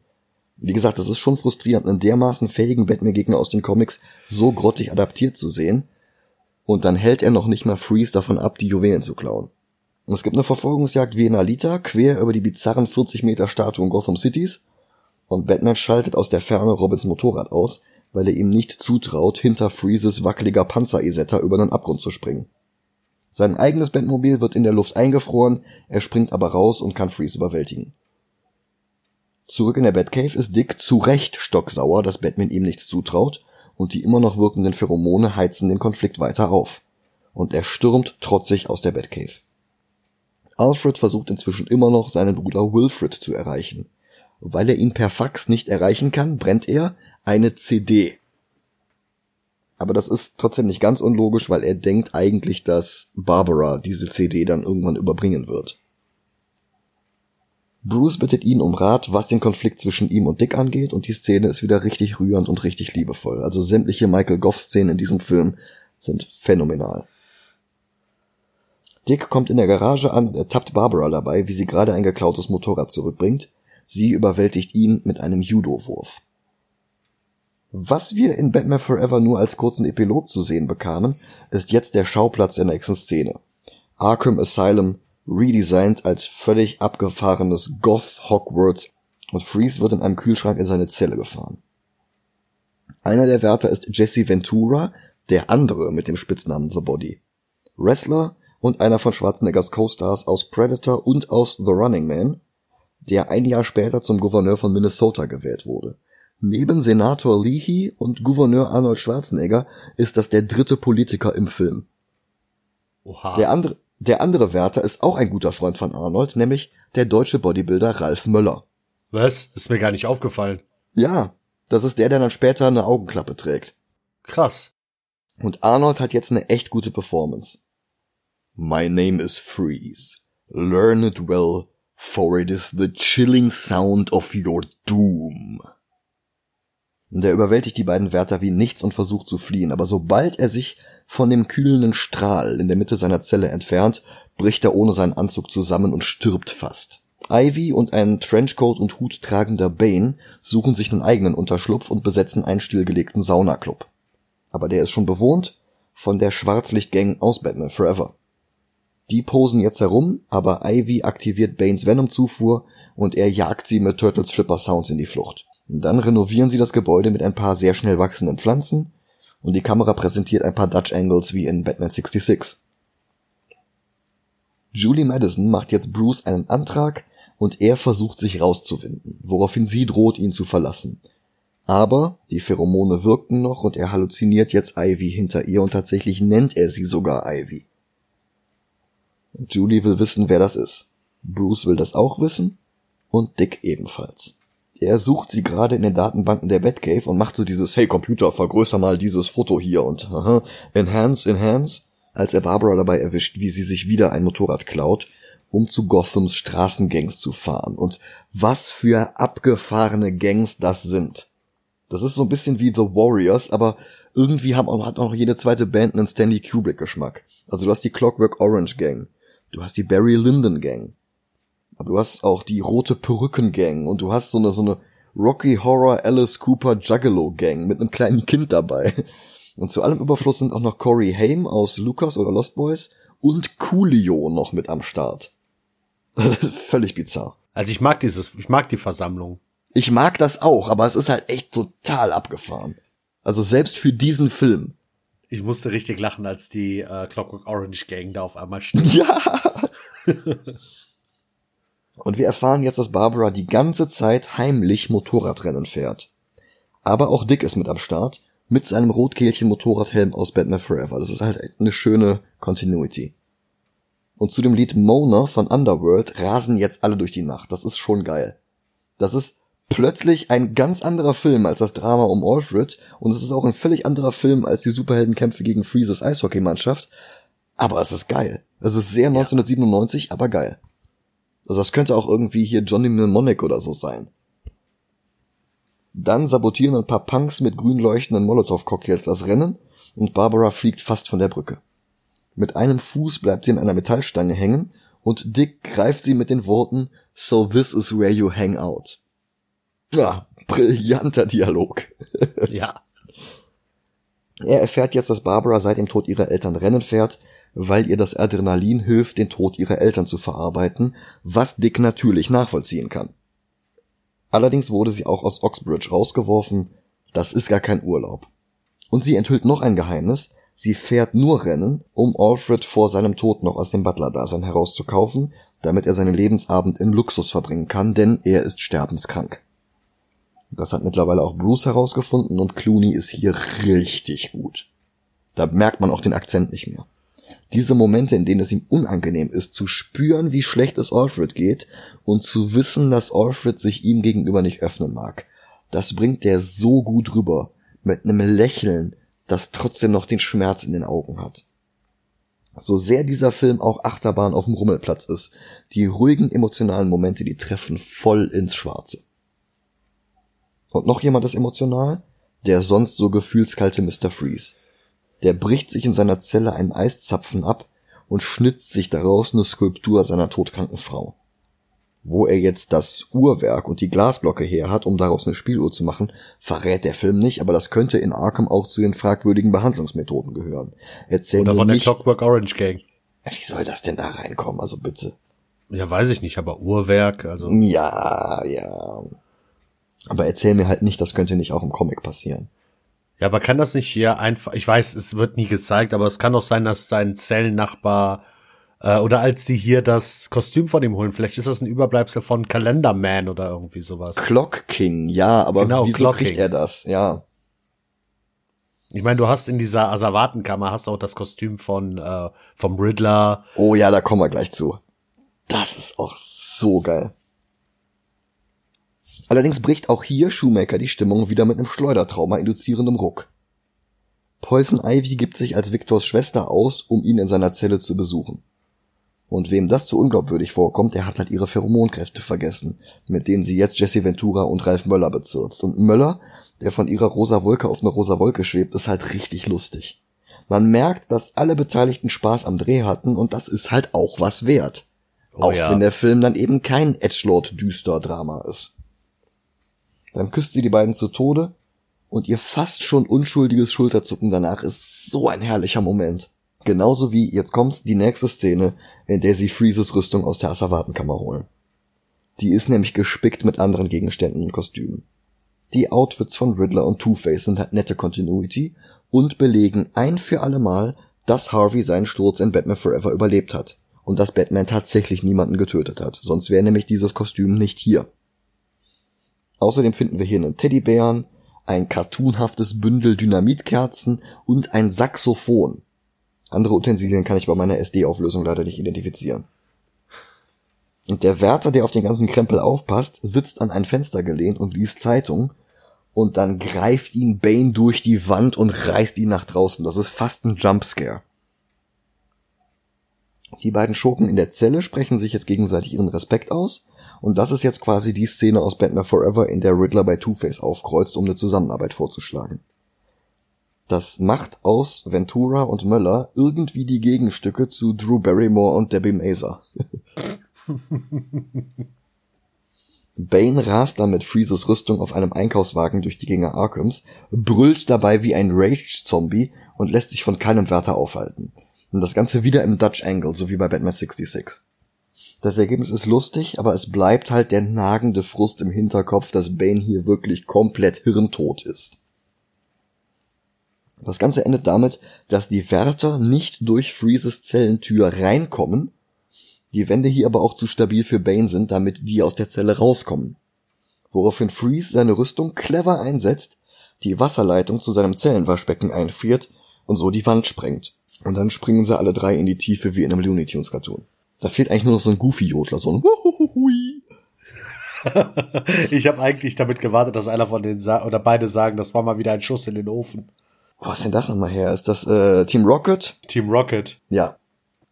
Wie gesagt, es ist schon frustrierend, einen dermaßen fähigen Batman-Gegner aus den Comics so grottig adaptiert zu sehen, und dann hält er noch nicht mal Freeze davon ab, die Juwelen zu klauen. Und es gibt eine Verfolgungsjagd wie in Alita, quer über die bizarren 40 Meter Statuen Gotham Cities. Und Batman schaltet aus der Ferne Robins Motorrad aus, weil er ihm nicht zutraut, hinter Freezes wackeliger Panzer-Isetta über den Abgrund zu springen. Sein eigenes Batmobil wird in der Luft eingefroren, er springt aber raus und kann Freeze überwältigen. Zurück in der Batcave ist Dick zu Recht stocksauer, dass Batman ihm nichts zutraut und die immer noch wirkenden Pheromone heizen den Konflikt weiter auf. Und er stürmt trotzig aus der Batcave. Alfred versucht inzwischen immer noch, seinen Bruder Wilfred zu erreichen. Weil er ihn per Fax nicht erreichen kann, brennt er eine CD. Aber das ist trotzdem nicht ganz unlogisch, weil er denkt eigentlich, dass Barbara diese CD dann irgendwann überbringen wird. Bruce bittet ihn um Rat, was den Konflikt zwischen ihm und Dick angeht, und die Szene ist wieder richtig rührend und richtig liebevoll. Also sämtliche Michael Goff-Szenen in diesem Film sind phänomenal. Dick kommt in der Garage an und ertappt Barbara dabei, wie sie gerade ein geklautes Motorrad zurückbringt. Sie überwältigt ihn mit einem Judo-Wurf. Was wir in Batman Forever nur als kurzen Epilog zu sehen bekamen, ist jetzt der Schauplatz der nächsten Szene. Arkham Asylum redesigned als völlig abgefahrenes Goth Hogwarts und Freeze wird in einem Kühlschrank in seine Zelle gefahren. Einer der Wärter ist Jesse Ventura, der andere mit dem Spitznamen The Body. Wrestler und einer von Schwarzeneggers Co-Stars aus Predator und aus The Running Man, der ein Jahr später zum Gouverneur von Minnesota gewählt wurde. Neben Senator Leahy und Gouverneur Arnold Schwarzenegger ist das der dritte Politiker im Film. Oha. Der andere, der andere Wärter ist auch ein guter Freund von Arnold, nämlich der deutsche Bodybuilder Ralf Möller. Was? Ist mir gar nicht aufgefallen. Ja, das ist der, der dann später eine Augenklappe trägt. Krass. Und Arnold hat jetzt eine echt gute Performance. My name is Freeze. Learn it well, for it is the chilling sound of your doom. Der überwältigt die beiden Wärter wie nichts und versucht zu fliehen, aber sobald er sich von dem kühlenden Strahl in der Mitte seiner Zelle entfernt, bricht er ohne seinen Anzug zusammen und stirbt fast. Ivy und ein Trenchcoat und Hut tragender Bane suchen sich einen eigenen Unterschlupf und besetzen einen stillgelegten Saunaclub. Aber der ist schon bewohnt von der Schwarzlichtgang aus Batman Forever. Die posen jetzt herum, aber Ivy aktiviert Banes Venom-Zufuhr und er jagt sie mit Turtles Flipper Sounds in die Flucht. Dann renovieren sie das Gebäude mit ein paar sehr schnell wachsenden Pflanzen und die Kamera präsentiert ein paar Dutch Angles wie in Batman 66. Julie Madison macht jetzt Bruce einen Antrag und er versucht sich rauszuwinden, woraufhin sie droht, ihn zu verlassen. Aber die Pheromone wirkten noch und er halluziniert jetzt Ivy hinter ihr und tatsächlich nennt er sie sogar Ivy. Julie will wissen, wer das ist. Bruce will das auch wissen und Dick ebenfalls. Er sucht sie gerade in den Datenbanken der Batcave und macht so dieses Hey Computer, vergrößer mal dieses Foto hier und aha, enhance, enhance. als er Barbara dabei erwischt, wie sie sich wieder ein Motorrad klaut, um zu Gothams Straßengangs zu fahren. Und was für abgefahrene Gangs das sind. Das ist so ein bisschen wie The Warriors, aber irgendwie haben hat auch jede zweite Band einen Stanley Kubrick Geschmack. Also du hast die Clockwork Orange Gang, du hast die Barry Lyndon Gang, aber du hast auch die Rote Perücken Gang und du hast so eine, so eine Rocky Horror Alice Cooper Juggalo Gang mit einem kleinen Kind dabei. Und zu allem Überfluss sind auch noch Corey Haim aus Lucas oder Lost Boys und Coolio noch mit am Start. [LAUGHS] Völlig bizarr. Also ich mag dieses, ich mag die Versammlung. Ich mag das auch, aber es ist halt echt total abgefahren. Also selbst für diesen Film. Ich musste richtig lachen, als die äh, Clockwork Orange Gang da auf einmal steht. [LAUGHS] [LAUGHS] Ja. Und wir erfahren jetzt, dass Barbara die ganze Zeit heimlich Motorradrennen fährt. Aber auch Dick ist mit am Start, mit seinem Rotkehlchen Motorradhelm aus Batman Forever. Das ist halt eine schöne Continuity. Und zu dem Lied Mona von Underworld rasen jetzt alle durch die Nacht. Das ist schon geil. Das ist plötzlich ein ganz anderer Film als das Drama um Alfred und es ist auch ein völlig anderer Film als die Superheldenkämpfe gegen Freezes Eishockeymannschaft. Aber es ist geil. Es ist sehr 1997, ja. aber geil. Also das könnte auch irgendwie hier Johnny Mnemonic oder so sein. Dann sabotieren ein paar Punks mit grün leuchtenden Molotow-Cocktails das Rennen und Barbara fliegt fast von der Brücke. Mit einem Fuß bleibt sie in einer Metallstange hängen und Dick greift sie mit den Worten So this is where you hang out. Ja, brillanter Dialog. ja. Er erfährt jetzt, dass Barbara seit dem Tod ihrer Eltern Rennen fährt, weil ihr das Adrenalin hilft, den Tod ihrer Eltern zu verarbeiten, was Dick natürlich nachvollziehen kann. Allerdings wurde sie auch aus Oxbridge rausgeworfen, das ist gar kein Urlaub. Und sie enthüllt noch ein Geheimnis, sie fährt nur Rennen, um Alfred vor seinem Tod noch aus dem Butler-Dasein herauszukaufen, damit er seinen Lebensabend in Luxus verbringen kann, denn er ist sterbenskrank. Das hat mittlerweile auch Bruce herausgefunden und Clooney ist hier richtig gut. Da merkt man auch den Akzent nicht mehr. Diese Momente, in denen es ihm unangenehm ist, zu spüren, wie schlecht es Alfred geht und zu wissen, dass Alfred sich ihm gegenüber nicht öffnen mag, das bringt der so gut rüber, mit einem Lächeln, das trotzdem noch den Schmerz in den Augen hat. So sehr dieser Film auch Achterbahn auf dem Rummelplatz ist, die ruhigen emotionalen Momente, die treffen voll ins Schwarze. Und noch jemand ist emotional? Der sonst so gefühlskalte Mr. Freeze. Der bricht sich in seiner Zelle einen Eiszapfen ab und schnitzt sich daraus eine Skulptur seiner todkranken Frau. Wo er jetzt das Uhrwerk und die Glasglocke her hat, um daraus eine Spieluhr zu machen, verrät der Film nicht, aber das könnte in Arkham auch zu den fragwürdigen Behandlungsmethoden gehören. Erzähl Oder von der Clockwork Orange Gang. Wie soll das denn da reinkommen? Also bitte. Ja, weiß ich nicht, aber Uhrwerk, also. Ja, ja. Aber erzähl mir halt nicht, das könnte nicht auch im Comic passieren. Ja, aber kann das nicht hier einfach, ich weiß, es wird nie gezeigt, aber es kann doch sein, dass sein Zellennachbar äh, oder als sie hier das Kostüm von ihm holen, vielleicht ist das ein Überbleibsel von Calendarman oder irgendwie sowas. Clock King, ja, aber genau, wieso Clock kriegt King. er das? Ja. Ich meine, du hast in dieser Asservatenkammer hast du auch das Kostüm von äh, vom Riddler. Oh ja, da kommen wir gleich zu. Das ist auch so geil. Allerdings bricht auch hier Shoemaker die Stimmung wieder mit einem Schleudertrauma induzierendem Ruck. Poison Ivy gibt sich als Victors Schwester aus, um ihn in seiner Zelle zu besuchen. Und wem das zu unglaubwürdig vorkommt, der hat halt ihre Pheromonkräfte vergessen, mit denen sie jetzt Jesse Ventura und Ralph Möller bezirzt. Und Möller, der von ihrer rosa Wolke auf eine rosa Wolke schwebt, ist halt richtig lustig. Man merkt, dass alle Beteiligten Spaß am Dreh hatten und das ist halt auch was wert. Oh, auch ja. wenn der Film dann eben kein Edgelord-Düster-Drama ist. Dann küsst sie die beiden zu Tode und ihr fast schon unschuldiges Schulterzucken danach ist so ein herrlicher Moment. Genauso wie, jetzt kommt's, die nächste Szene, in der sie Freezes Rüstung aus der Asservatenkammer holen. Die ist nämlich gespickt mit anderen Gegenständen und Kostümen. Die Outfits von Riddler und Two-Face sind halt nette Continuity und belegen ein für alle Mal, dass Harvey seinen Sturz in Batman Forever überlebt hat und dass Batman tatsächlich niemanden getötet hat, sonst wäre nämlich dieses Kostüm nicht hier. Außerdem finden wir hier einen Teddybären, ein cartoonhaftes Bündel Dynamitkerzen und ein Saxophon. Andere Utensilien kann ich bei meiner SD-Auflösung leider nicht identifizieren. Und der Wärter, der auf den ganzen Krempel aufpasst, sitzt an ein Fenster gelehnt und liest Zeitung. Und dann greift ihn Bane durch die Wand und reißt ihn nach draußen. Das ist fast ein Jumpscare. Die beiden Schurken in der Zelle sprechen sich jetzt gegenseitig ihren Respekt aus. Und das ist jetzt quasi die Szene aus Batman Forever, in der Riddler bei Two-Face aufkreuzt, um eine Zusammenarbeit vorzuschlagen. Das macht aus Ventura und Möller irgendwie die Gegenstücke zu Drew Barrymore und Debbie Mazer. [LAUGHS] Bane rast dann mit Freezes Rüstung auf einem Einkaufswagen durch die Gänge Arkhams, brüllt dabei wie ein Rage-Zombie und lässt sich von keinem Wärter aufhalten. Und das Ganze wieder im Dutch Angle, so wie bei Batman 66. Das Ergebnis ist lustig, aber es bleibt halt der nagende Frust im Hinterkopf, dass Bane hier wirklich komplett hirntot ist. Das Ganze endet damit, dass die Wärter nicht durch Freezes Zellentür reinkommen, die Wände hier aber auch zu stabil für Bane sind, damit die aus der Zelle rauskommen. Woraufhin Freeze seine Rüstung clever einsetzt, die Wasserleitung zu seinem Zellenwaschbecken einfriert und so die Wand sprengt. Und dann springen sie alle drei in die Tiefe wie in einem Looney Tunes Cartoon. Da fehlt eigentlich nur noch so ein Goofy-Jodler, so ein Wuhuhui. [LAUGHS] ich habe eigentlich damit gewartet, dass einer von denen oder beide sagen, das war mal wieder ein Schuss in den Ofen. Wo ist denn das nochmal her? Ist das äh, Team Rocket? Team Rocket. Ja.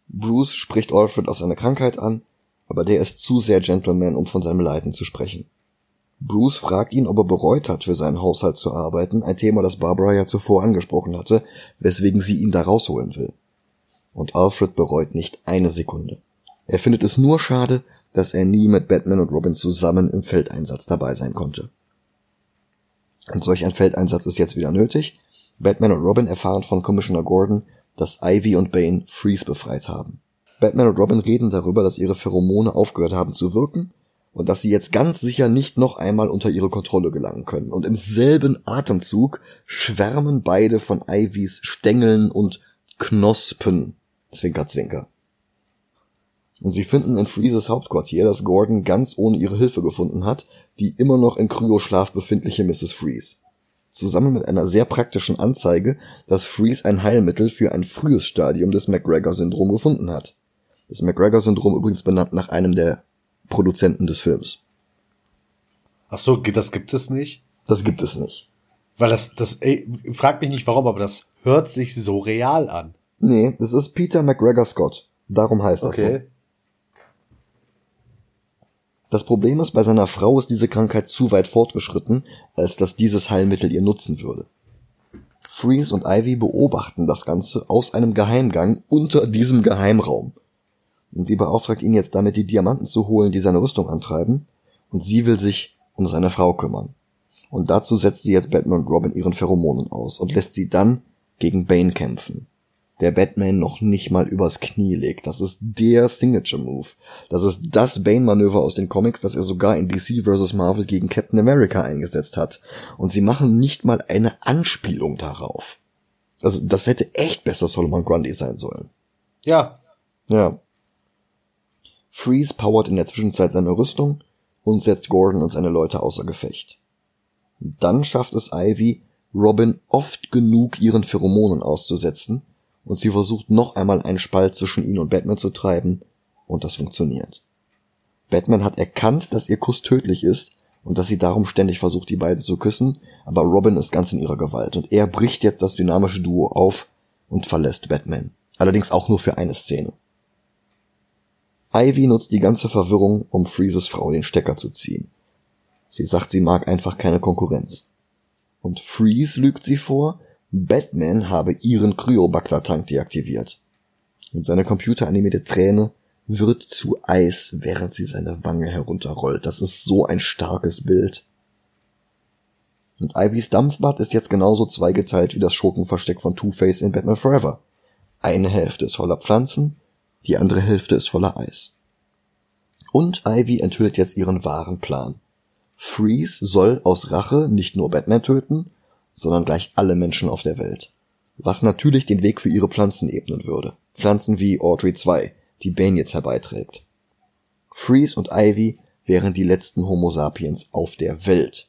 Bruce spricht Alfred auf seine Krankheit an, aber der ist zu sehr Gentleman, um von seinem Leiden zu sprechen. Bruce fragt ihn, ob er bereut hat, für seinen Haushalt zu arbeiten, ein Thema, das Barbara ja zuvor angesprochen hatte, weswegen sie ihn da rausholen will. Und Alfred bereut nicht eine Sekunde. Er findet es nur schade, dass er nie mit Batman und Robin zusammen im Feldeinsatz dabei sein konnte. Und solch ein Feldeinsatz ist jetzt wieder nötig, Batman und Robin erfahren von Commissioner Gordon, dass Ivy und Bane Freeze befreit haben. Batman und Robin reden darüber, dass ihre Pheromone aufgehört haben zu wirken und dass sie jetzt ganz sicher nicht noch einmal unter ihre Kontrolle gelangen können. Und im selben Atemzug schwärmen beide von Ivys Stängeln und Knospen. Zwinker, zwinker. Und sie finden in Freezes Hauptquartier, dass Gordon ganz ohne ihre Hilfe gefunden hat, die immer noch in Kryoschlaf befindliche Mrs. Freeze zusammen mit einer sehr praktischen Anzeige, dass Freeze ein Heilmittel für ein frühes Stadium des McGregor-Syndrom gefunden hat. Das McGregor-Syndrom übrigens benannt nach einem der Produzenten des Films. Ach so, das gibt es nicht? Das gibt es nicht. Weil das, das, ey, frag mich nicht warum, aber das hört sich so real an. Nee, das ist Peter McGregor Scott. Darum heißt okay. das so. Das Problem ist, bei seiner Frau ist diese Krankheit zu weit fortgeschritten, als dass dieses Heilmittel ihr nutzen würde. Freeze und Ivy beobachten das Ganze aus einem Geheimgang unter diesem Geheimraum. Und sie beauftragt ihn jetzt damit, die Diamanten zu holen, die seine Rüstung antreiben, und sie will sich um seine Frau kümmern. Und dazu setzt sie jetzt Batman und Robin ihren Pheromonen aus und lässt sie dann gegen Bane kämpfen der Batman noch nicht mal übers Knie legt. Das ist der Signature Move. Das ist das Bane-Manöver aus den Comics, das er sogar in DC vs. Marvel gegen Captain America eingesetzt hat. Und sie machen nicht mal eine Anspielung darauf. Also das hätte echt besser Solomon Grundy sein sollen. Ja. Ja. Freeze powert in der Zwischenzeit seine Rüstung und setzt Gordon und seine Leute außer Gefecht. Dann schafft es Ivy, Robin oft genug ihren Pheromonen auszusetzen, und sie versucht noch einmal einen Spalt zwischen ihn und Batman zu treiben, und das funktioniert. Batman hat erkannt, dass ihr Kuss tödlich ist und dass sie darum ständig versucht, die beiden zu küssen, aber Robin ist ganz in ihrer Gewalt und er bricht jetzt das dynamische Duo auf und verlässt Batman. Allerdings auch nur für eine Szene. Ivy nutzt die ganze Verwirrung, um Freezes Frau den Stecker zu ziehen. Sie sagt, sie mag einfach keine Konkurrenz. Und Freeze lügt sie vor, Batman habe ihren Kryobacter-Tank deaktiviert. Und seine computeranimierte Träne wird zu Eis, während sie seine Wange herunterrollt. Das ist so ein starkes Bild. Und Ivys Dampfbad ist jetzt genauso zweigeteilt wie das Schurkenversteck von Two-Face in Batman Forever. Eine Hälfte ist voller Pflanzen, die andere Hälfte ist voller Eis. Und Ivy enthüllt jetzt ihren wahren Plan. Freeze soll aus Rache nicht nur Batman töten, sondern gleich alle Menschen auf der Welt. Was natürlich den Weg für ihre Pflanzen ebnen würde. Pflanzen wie Audrey 2, die Bane jetzt herbeiträgt. Freeze und Ivy wären die letzten Homo sapiens auf der Welt.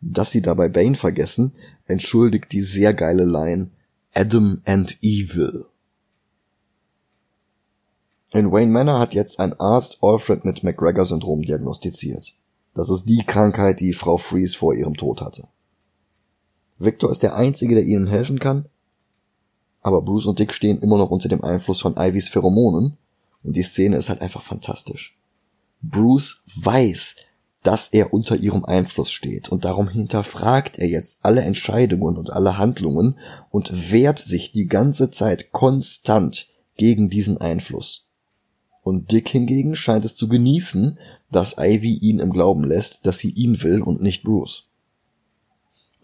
Dass sie dabei Bane vergessen, entschuldigt die sehr geile Line Adam and Evil. In Wayne Manor hat jetzt ein Arzt Alfred mit McGregor-Syndrom diagnostiziert. Das ist die Krankheit, die Frau Freeze vor ihrem Tod hatte. Victor ist der Einzige, der ihnen helfen kann. Aber Bruce und Dick stehen immer noch unter dem Einfluss von Ivys Pheromonen und die Szene ist halt einfach fantastisch. Bruce weiß, dass er unter ihrem Einfluss steht und darum hinterfragt er jetzt alle Entscheidungen und alle Handlungen und wehrt sich die ganze Zeit konstant gegen diesen Einfluss. Und Dick hingegen scheint es zu genießen, dass Ivy ihn im Glauben lässt, dass sie ihn will und nicht Bruce.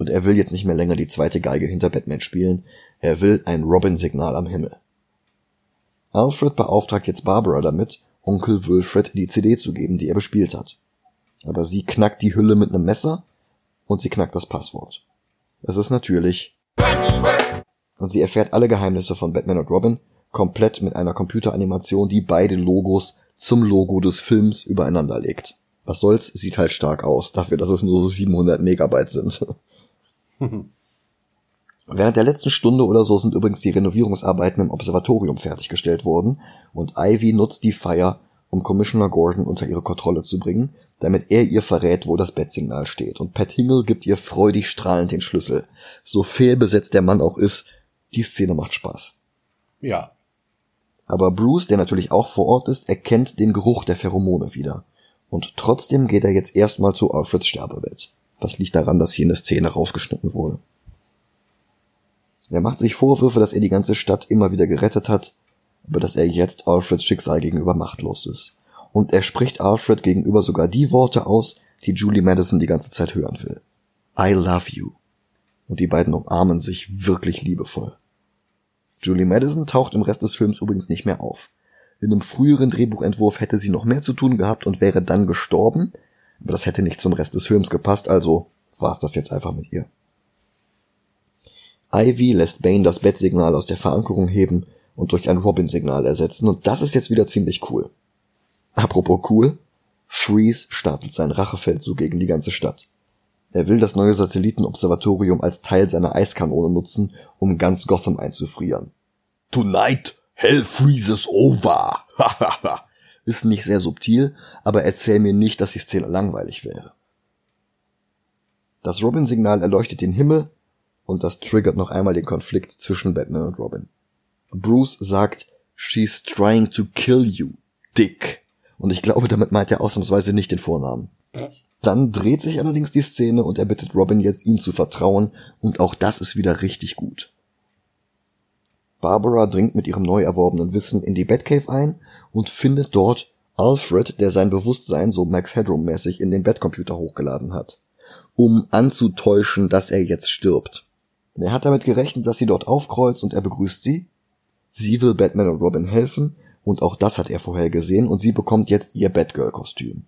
Und er will jetzt nicht mehr länger die zweite Geige hinter Batman spielen, er will ein Robin-Signal am Himmel. Alfred beauftragt jetzt Barbara damit, Onkel Wilfred die CD zu geben, die er bespielt hat. Aber sie knackt die Hülle mit einem Messer und sie knackt das Passwort. Es ist natürlich und sie erfährt alle Geheimnisse von Batman und Robin komplett mit einer Computeranimation, die beide Logos zum Logo des Films übereinander legt. Was soll's, sieht halt stark aus, dafür, dass es nur so 700 Megabyte sind. [LAUGHS] Während der letzten Stunde oder so sind übrigens die Renovierungsarbeiten im Observatorium fertiggestellt worden und Ivy nutzt die Feier, um Commissioner Gordon unter ihre Kontrolle zu bringen, damit er ihr verrät, wo das Bettsignal steht. Und Pat Hingle gibt ihr freudig strahlend den Schlüssel. So fehlbesetzt der Mann auch ist, die Szene macht Spaß. Ja. Aber Bruce, der natürlich auch vor Ort ist, erkennt den Geruch der Pheromone wieder. Und trotzdem geht er jetzt erstmal zu Alfreds Sterbebett. Das liegt daran, dass hier eine Szene rausgeschnitten wurde. Er macht sich Vorwürfe, dass er die ganze Stadt immer wieder gerettet hat, aber dass er jetzt Alfreds Schicksal gegenüber machtlos ist. Und er spricht Alfred gegenüber sogar die Worte aus, die Julie Madison die ganze Zeit hören will. I love you. Und die beiden umarmen sich wirklich liebevoll. Julie Madison taucht im Rest des Films übrigens nicht mehr auf. In einem früheren Drehbuchentwurf hätte sie noch mehr zu tun gehabt und wäre dann gestorben, aber das hätte nicht zum Rest des Films gepasst, also war es das jetzt einfach mit ihr. Ivy lässt Bane das Bettsignal aus der Verankerung heben und durch ein Robin-Signal ersetzen und das ist jetzt wieder ziemlich cool. Apropos cool, Freeze startet sein Rachefeldzug gegen die ganze Stadt. Er will das neue Satellitenobservatorium als Teil seiner Eiskanone nutzen, um ganz Gotham einzufrieren. Tonight, hell freezes over! [LAUGHS] ist nicht sehr subtil, aber erzähl mir nicht, dass die Szene langweilig wäre. Das Robin-Signal erleuchtet den Himmel und das triggert noch einmal den Konflikt zwischen Batman und Robin. Bruce sagt, she's trying to kill you, Dick. Und ich glaube, damit meint er ausnahmsweise nicht den Vornamen. Dann dreht sich allerdings die Szene und er bittet Robin jetzt ihm zu vertrauen und auch das ist wieder richtig gut. Barbara dringt mit ihrem neu erworbenen Wissen in die Batcave ein und findet dort Alfred, der sein Bewusstsein so Max Headroom mäßig in den Bettcomputer hochgeladen hat, um anzutäuschen, dass er jetzt stirbt. Er hat damit gerechnet, dass sie dort aufkreuzt und er begrüßt sie. Sie will Batman und Robin helfen und auch das hat er vorher gesehen und sie bekommt jetzt ihr Batgirl-Kostüm.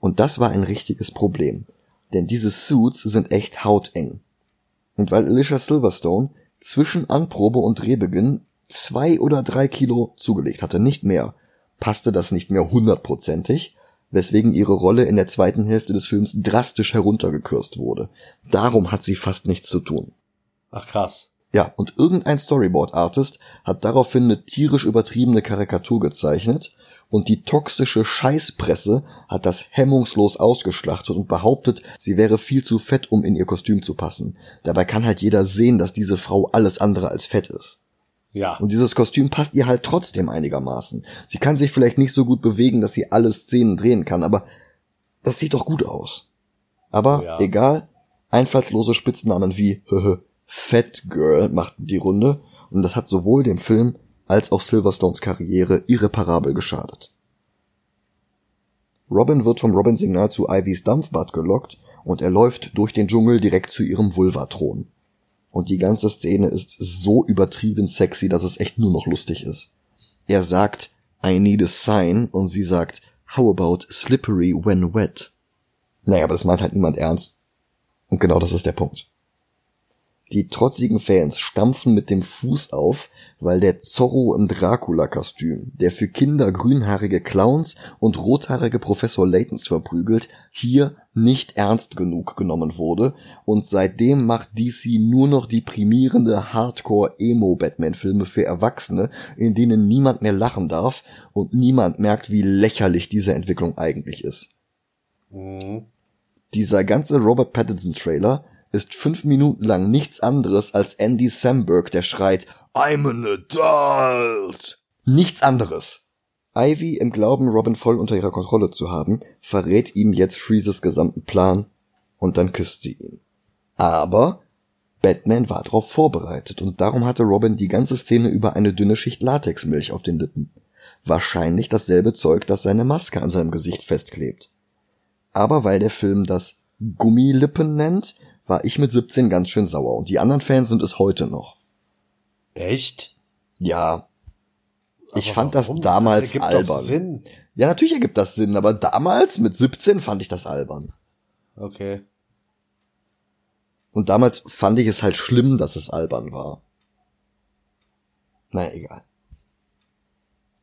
Und das war ein richtiges Problem, denn diese Suits sind echt hauteng. Und weil Alicia Silverstone zwischen Anprobe und Drehbeginn zwei oder drei Kilo zugelegt hatte, nicht mehr, passte das nicht mehr hundertprozentig, weswegen ihre Rolle in der zweiten Hälfte des Films drastisch heruntergekürzt wurde. Darum hat sie fast nichts zu tun. Ach krass. Ja, und irgendein Storyboard-Artist hat daraufhin eine tierisch übertriebene Karikatur gezeichnet und die toxische Scheißpresse hat das hemmungslos ausgeschlachtet und behauptet, sie wäre viel zu fett, um in ihr Kostüm zu passen. Dabei kann halt jeder sehen, dass diese Frau alles andere als fett ist. Ja. Und dieses Kostüm passt ihr halt trotzdem einigermaßen. Sie kann sich vielleicht nicht so gut bewegen, dass sie alle Szenen drehen kann, aber das sieht doch gut aus. Aber ja. egal, einfallslose Spitznamen wie [LAUGHS] Fat Girl machten die Runde und das hat sowohl dem Film als auch Silverstones Karriere irreparabel geschadet. Robin wird vom Robin-Signal zu Ivys Dampfbad gelockt und er läuft durch den Dschungel direkt zu ihrem Vulvatron. Und die ganze Szene ist so übertrieben sexy, dass es echt nur noch lustig ist. Er sagt, I need a sign und sie sagt, how about slippery when wet? Naja, aber das meint halt niemand ernst. Und genau das ist der Punkt. Die trotzigen Fans stampfen mit dem Fuß auf, weil der Zorro im Dracula-Kostüm, der für Kinder grünhaarige Clowns und rothaarige Professor Laytons verprügelt, hier nicht ernst genug genommen wurde und seitdem macht DC nur noch deprimierende Hardcore-Emo-Batman-Filme für Erwachsene, in denen niemand mehr lachen darf und niemand merkt, wie lächerlich diese Entwicklung eigentlich ist. Mhm. Dieser ganze Robert Pattinson-Trailer ist fünf Minuten lang nichts anderes als Andy Samberg, der schreit, I'm an adult! Nichts anderes. Ivy, im Glauben, Robin voll unter ihrer Kontrolle zu haben, verrät ihm jetzt Freezes gesamten Plan und dann küsst sie ihn. Aber Batman war darauf vorbereitet und darum hatte Robin die ganze Szene über eine dünne Schicht Latexmilch auf den Lippen. Wahrscheinlich dasselbe Zeug, das seine Maske an seinem Gesicht festklebt. Aber weil der Film das Gummilippen nennt, war ich mit 17 ganz schön sauer und die anderen Fans sind es heute noch. Echt? Ja. Ich aber fand warum? das damals das albern. Ja, natürlich ergibt das Sinn, aber damals mit 17 fand ich das albern. Okay. Und damals fand ich es halt schlimm, dass es albern war. Naja, egal.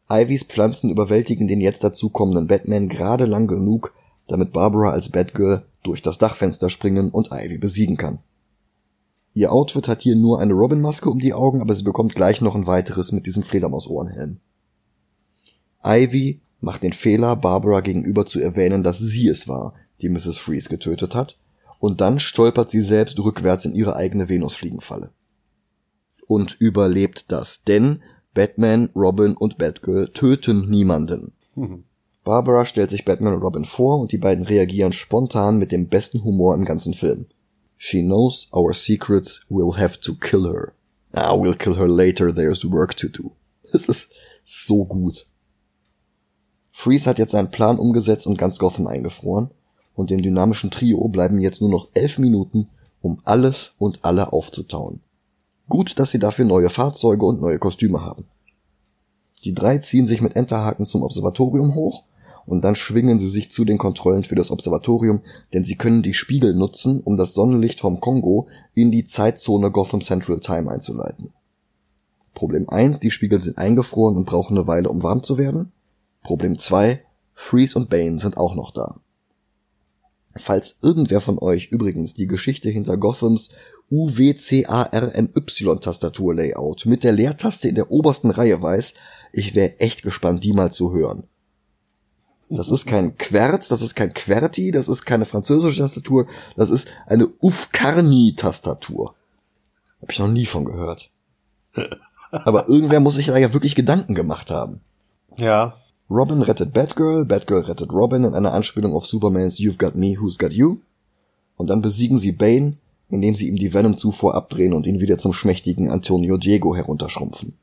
Ivys Pflanzen überwältigen den jetzt dazukommenden Batman gerade lang genug, damit Barbara als Batgirl durch das Dachfenster springen und Ivy besiegen kann. Ihr Outfit hat hier nur eine Robin-Maske um die Augen, aber sie bekommt gleich noch ein weiteres mit diesem Fledermaus-Ohrenhelm. Ivy macht den Fehler, Barbara gegenüber zu erwähnen, dass sie es war, die Mrs. Freeze getötet hat, und dann stolpert sie selbst rückwärts in ihre eigene Venusfliegenfalle. Und überlebt das, denn Batman, Robin und Batgirl töten niemanden. Mhm. [LAUGHS] Barbara stellt sich Batman und Robin vor und die beiden reagieren spontan mit dem besten Humor im ganzen Film. She knows our secrets, we'll have to kill her. Ah, we'll kill her later, there's work to do. [LAUGHS] Das ist so gut. Freeze hat jetzt seinen Plan umgesetzt und ganz Gotham eingefroren und dem dynamischen Trio bleiben jetzt nur noch elf Minuten, um alles und alle aufzutauen. Gut, dass sie dafür neue Fahrzeuge und neue Kostüme haben. Die drei ziehen sich mit Enterhaken zum Observatorium hoch und dann schwingen sie sich zu den Kontrollen für das Observatorium, denn sie können die Spiegel nutzen, um das Sonnenlicht vom Kongo in die Zeitzone Gotham Central Time einzuleiten. Problem 1, die Spiegel sind eingefroren und brauchen eine Weile, um warm zu werden. Problem 2, Freeze und Bane sind auch noch da. Falls irgendwer von euch übrigens die Geschichte hinter Gothams UWCARMY-Tastaturlayout mit der Leertaste in der obersten Reihe weiß, ich wäre echt gespannt, die mal zu hören. Das ist kein Querz, das ist kein Querti, das ist keine französische Tastatur, das ist eine Ufkarni-Tastatur. Hab ich noch nie von gehört. Aber irgendwer muss sich da ja wirklich Gedanken gemacht haben. Ja. Robin rettet Batgirl, Batgirl rettet Robin in einer Anspielung auf Supermans You've Got Me, Who's Got You. Und dann besiegen sie Bane, indem sie ihm die Venom-Zufuhr abdrehen und ihn wieder zum schmächtigen Antonio Diego herunterschrumpfen.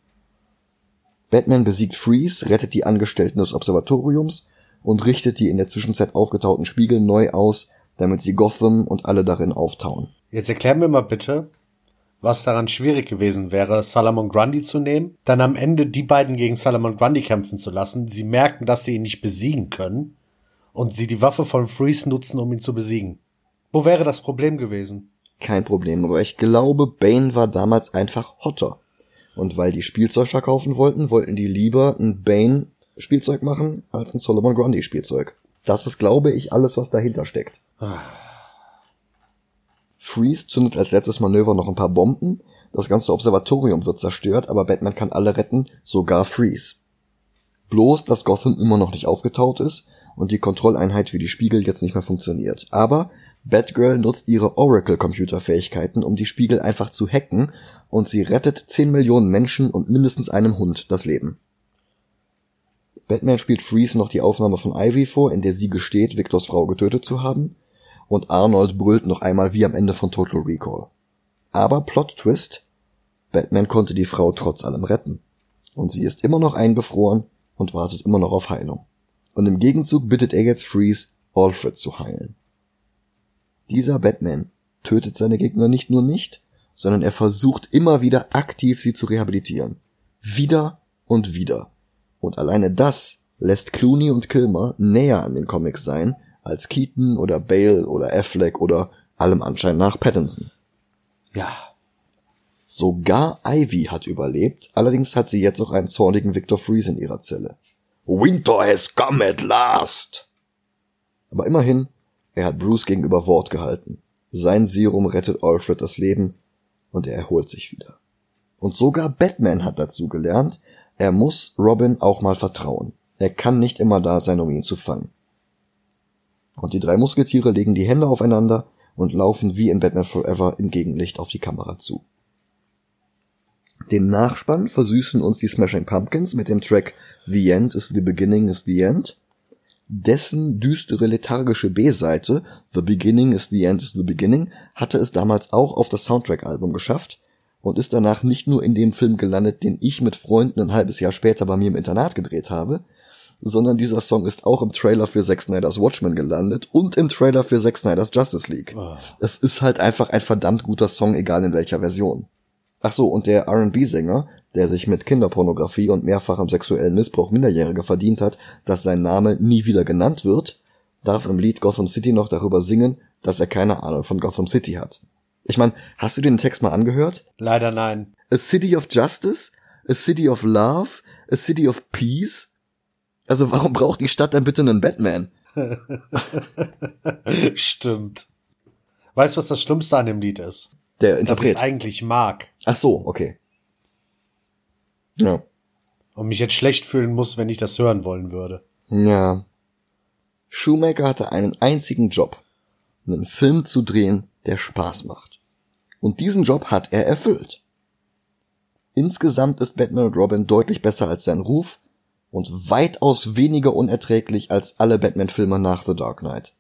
Batman besiegt Freeze, rettet die Angestellten des Observatoriums und richtet die in der Zwischenzeit aufgetauten Spiegel neu aus, damit sie Gotham und alle darin auftauen. Jetzt erklär mir mal bitte, was daran schwierig gewesen wäre, Salomon Grundy zu nehmen, dann am Ende die beiden gegen Salomon Grundy kämpfen zu lassen. Sie merken, dass sie ihn nicht besiegen können und sie die Waffe von Freeze nutzen, um ihn zu besiegen. Wo wäre das Problem gewesen? Kein Problem, aber ich glaube, Bane war damals einfach hotter. Und weil die Spielzeug verkaufen wollten, wollten die lieber ein Bane Spielzeug machen als ein Solomon Grundy Spielzeug. Das ist, glaube ich, alles, was dahinter steckt. Freeze zündet als letztes Manöver noch ein paar Bomben. Das ganze Observatorium wird zerstört, aber Batman kann alle retten, sogar Freeze. Bloß, dass Gotham immer noch nicht aufgetaut ist und die Kontrolleinheit für die Spiegel jetzt nicht mehr funktioniert. Aber Batgirl nutzt ihre Oracle-Computerfähigkeiten, um die Spiegel einfach zu hacken und sie rettet 10 Millionen Menschen und mindestens einem Hund das Leben. Batman spielt Freeze noch die Aufnahme von Ivy vor, in der sie gesteht, Victors Frau getötet zu haben. Und Arnold brüllt noch einmal wie am Ende von Total Recall. Aber Plot Twist, Batman konnte die Frau trotz allem retten. Und sie ist immer noch eingefroren und wartet immer noch auf Heilung. Und im Gegenzug bittet er jetzt Freeze, Alfred zu heilen. Dieser Batman tötet seine Gegner nicht nur nicht, sondern er versucht immer wieder aktiv sie zu rehabilitieren. Wieder und wieder. Und alleine das lässt Clooney und Kilmer näher an den Comics sein als Keaton oder Bale oder Affleck oder allem Anschein nach Pattinson. Ja. Sogar Ivy hat überlebt, allerdings hat sie jetzt auch einen zornigen Victor Freeze in ihrer Zelle. Winter has come at last! Aber immerhin, er hat Bruce gegenüber Wort gehalten. Sein Serum rettet Alfred das Leben und er erholt sich wieder. Und sogar Batman hat dazu gelernt, er muss Robin auch mal vertrauen. Er kann nicht immer da sein, um ihn zu fangen. Und die drei Musketiere legen die Hände aufeinander und laufen wie in Batman Forever im Gegenlicht auf die Kamera zu. Den Nachspann versüßen uns die Smashing Pumpkins mit dem Track The End is the Beginning is the End. Dessen düstere lethargische B-Seite The Beginning is the End is the Beginning hatte es damals auch auf das Soundtrack-Album geschafft und ist danach nicht nur in dem Film gelandet, den ich mit Freunden ein halbes Jahr später bei mir im Internat gedreht habe, sondern dieser Song ist auch im Trailer für Zack Snyder's Watchmen gelandet und im Trailer für Zack Snyder's Justice League. Oh. Es ist halt einfach ein verdammt guter Song, egal in welcher Version. Ach so, und der R&B-Sänger, der sich mit Kinderpornografie und mehrfachem sexuellen Missbrauch Minderjähriger verdient hat, dass sein Name nie wieder genannt wird, darf im Lied Gotham City noch darüber singen, dass er keine Ahnung von Gotham City hat. Ich meine, hast du den Text mal angehört? Leider nein. A City of Justice? A City of Love? A City of Peace? Also warum braucht die Stadt dann bitte einen Batman? [LAUGHS] Stimmt. Weißt du, was das Schlimmste an dem Lied ist? Der Interpret. Dass ich es eigentlich mag. Ach so, okay. Ja. Und mich jetzt schlecht fühlen muss, wenn ich das hören wollen würde. Ja. Shoemaker hatte einen einzigen Job. Einen Film zu drehen, der Spaß macht. Und diesen Job hat er erfüllt. Insgesamt ist Batman und Robin deutlich besser als sein Ruf und weitaus weniger unerträglich als alle Batman-Filme nach The Dark Knight.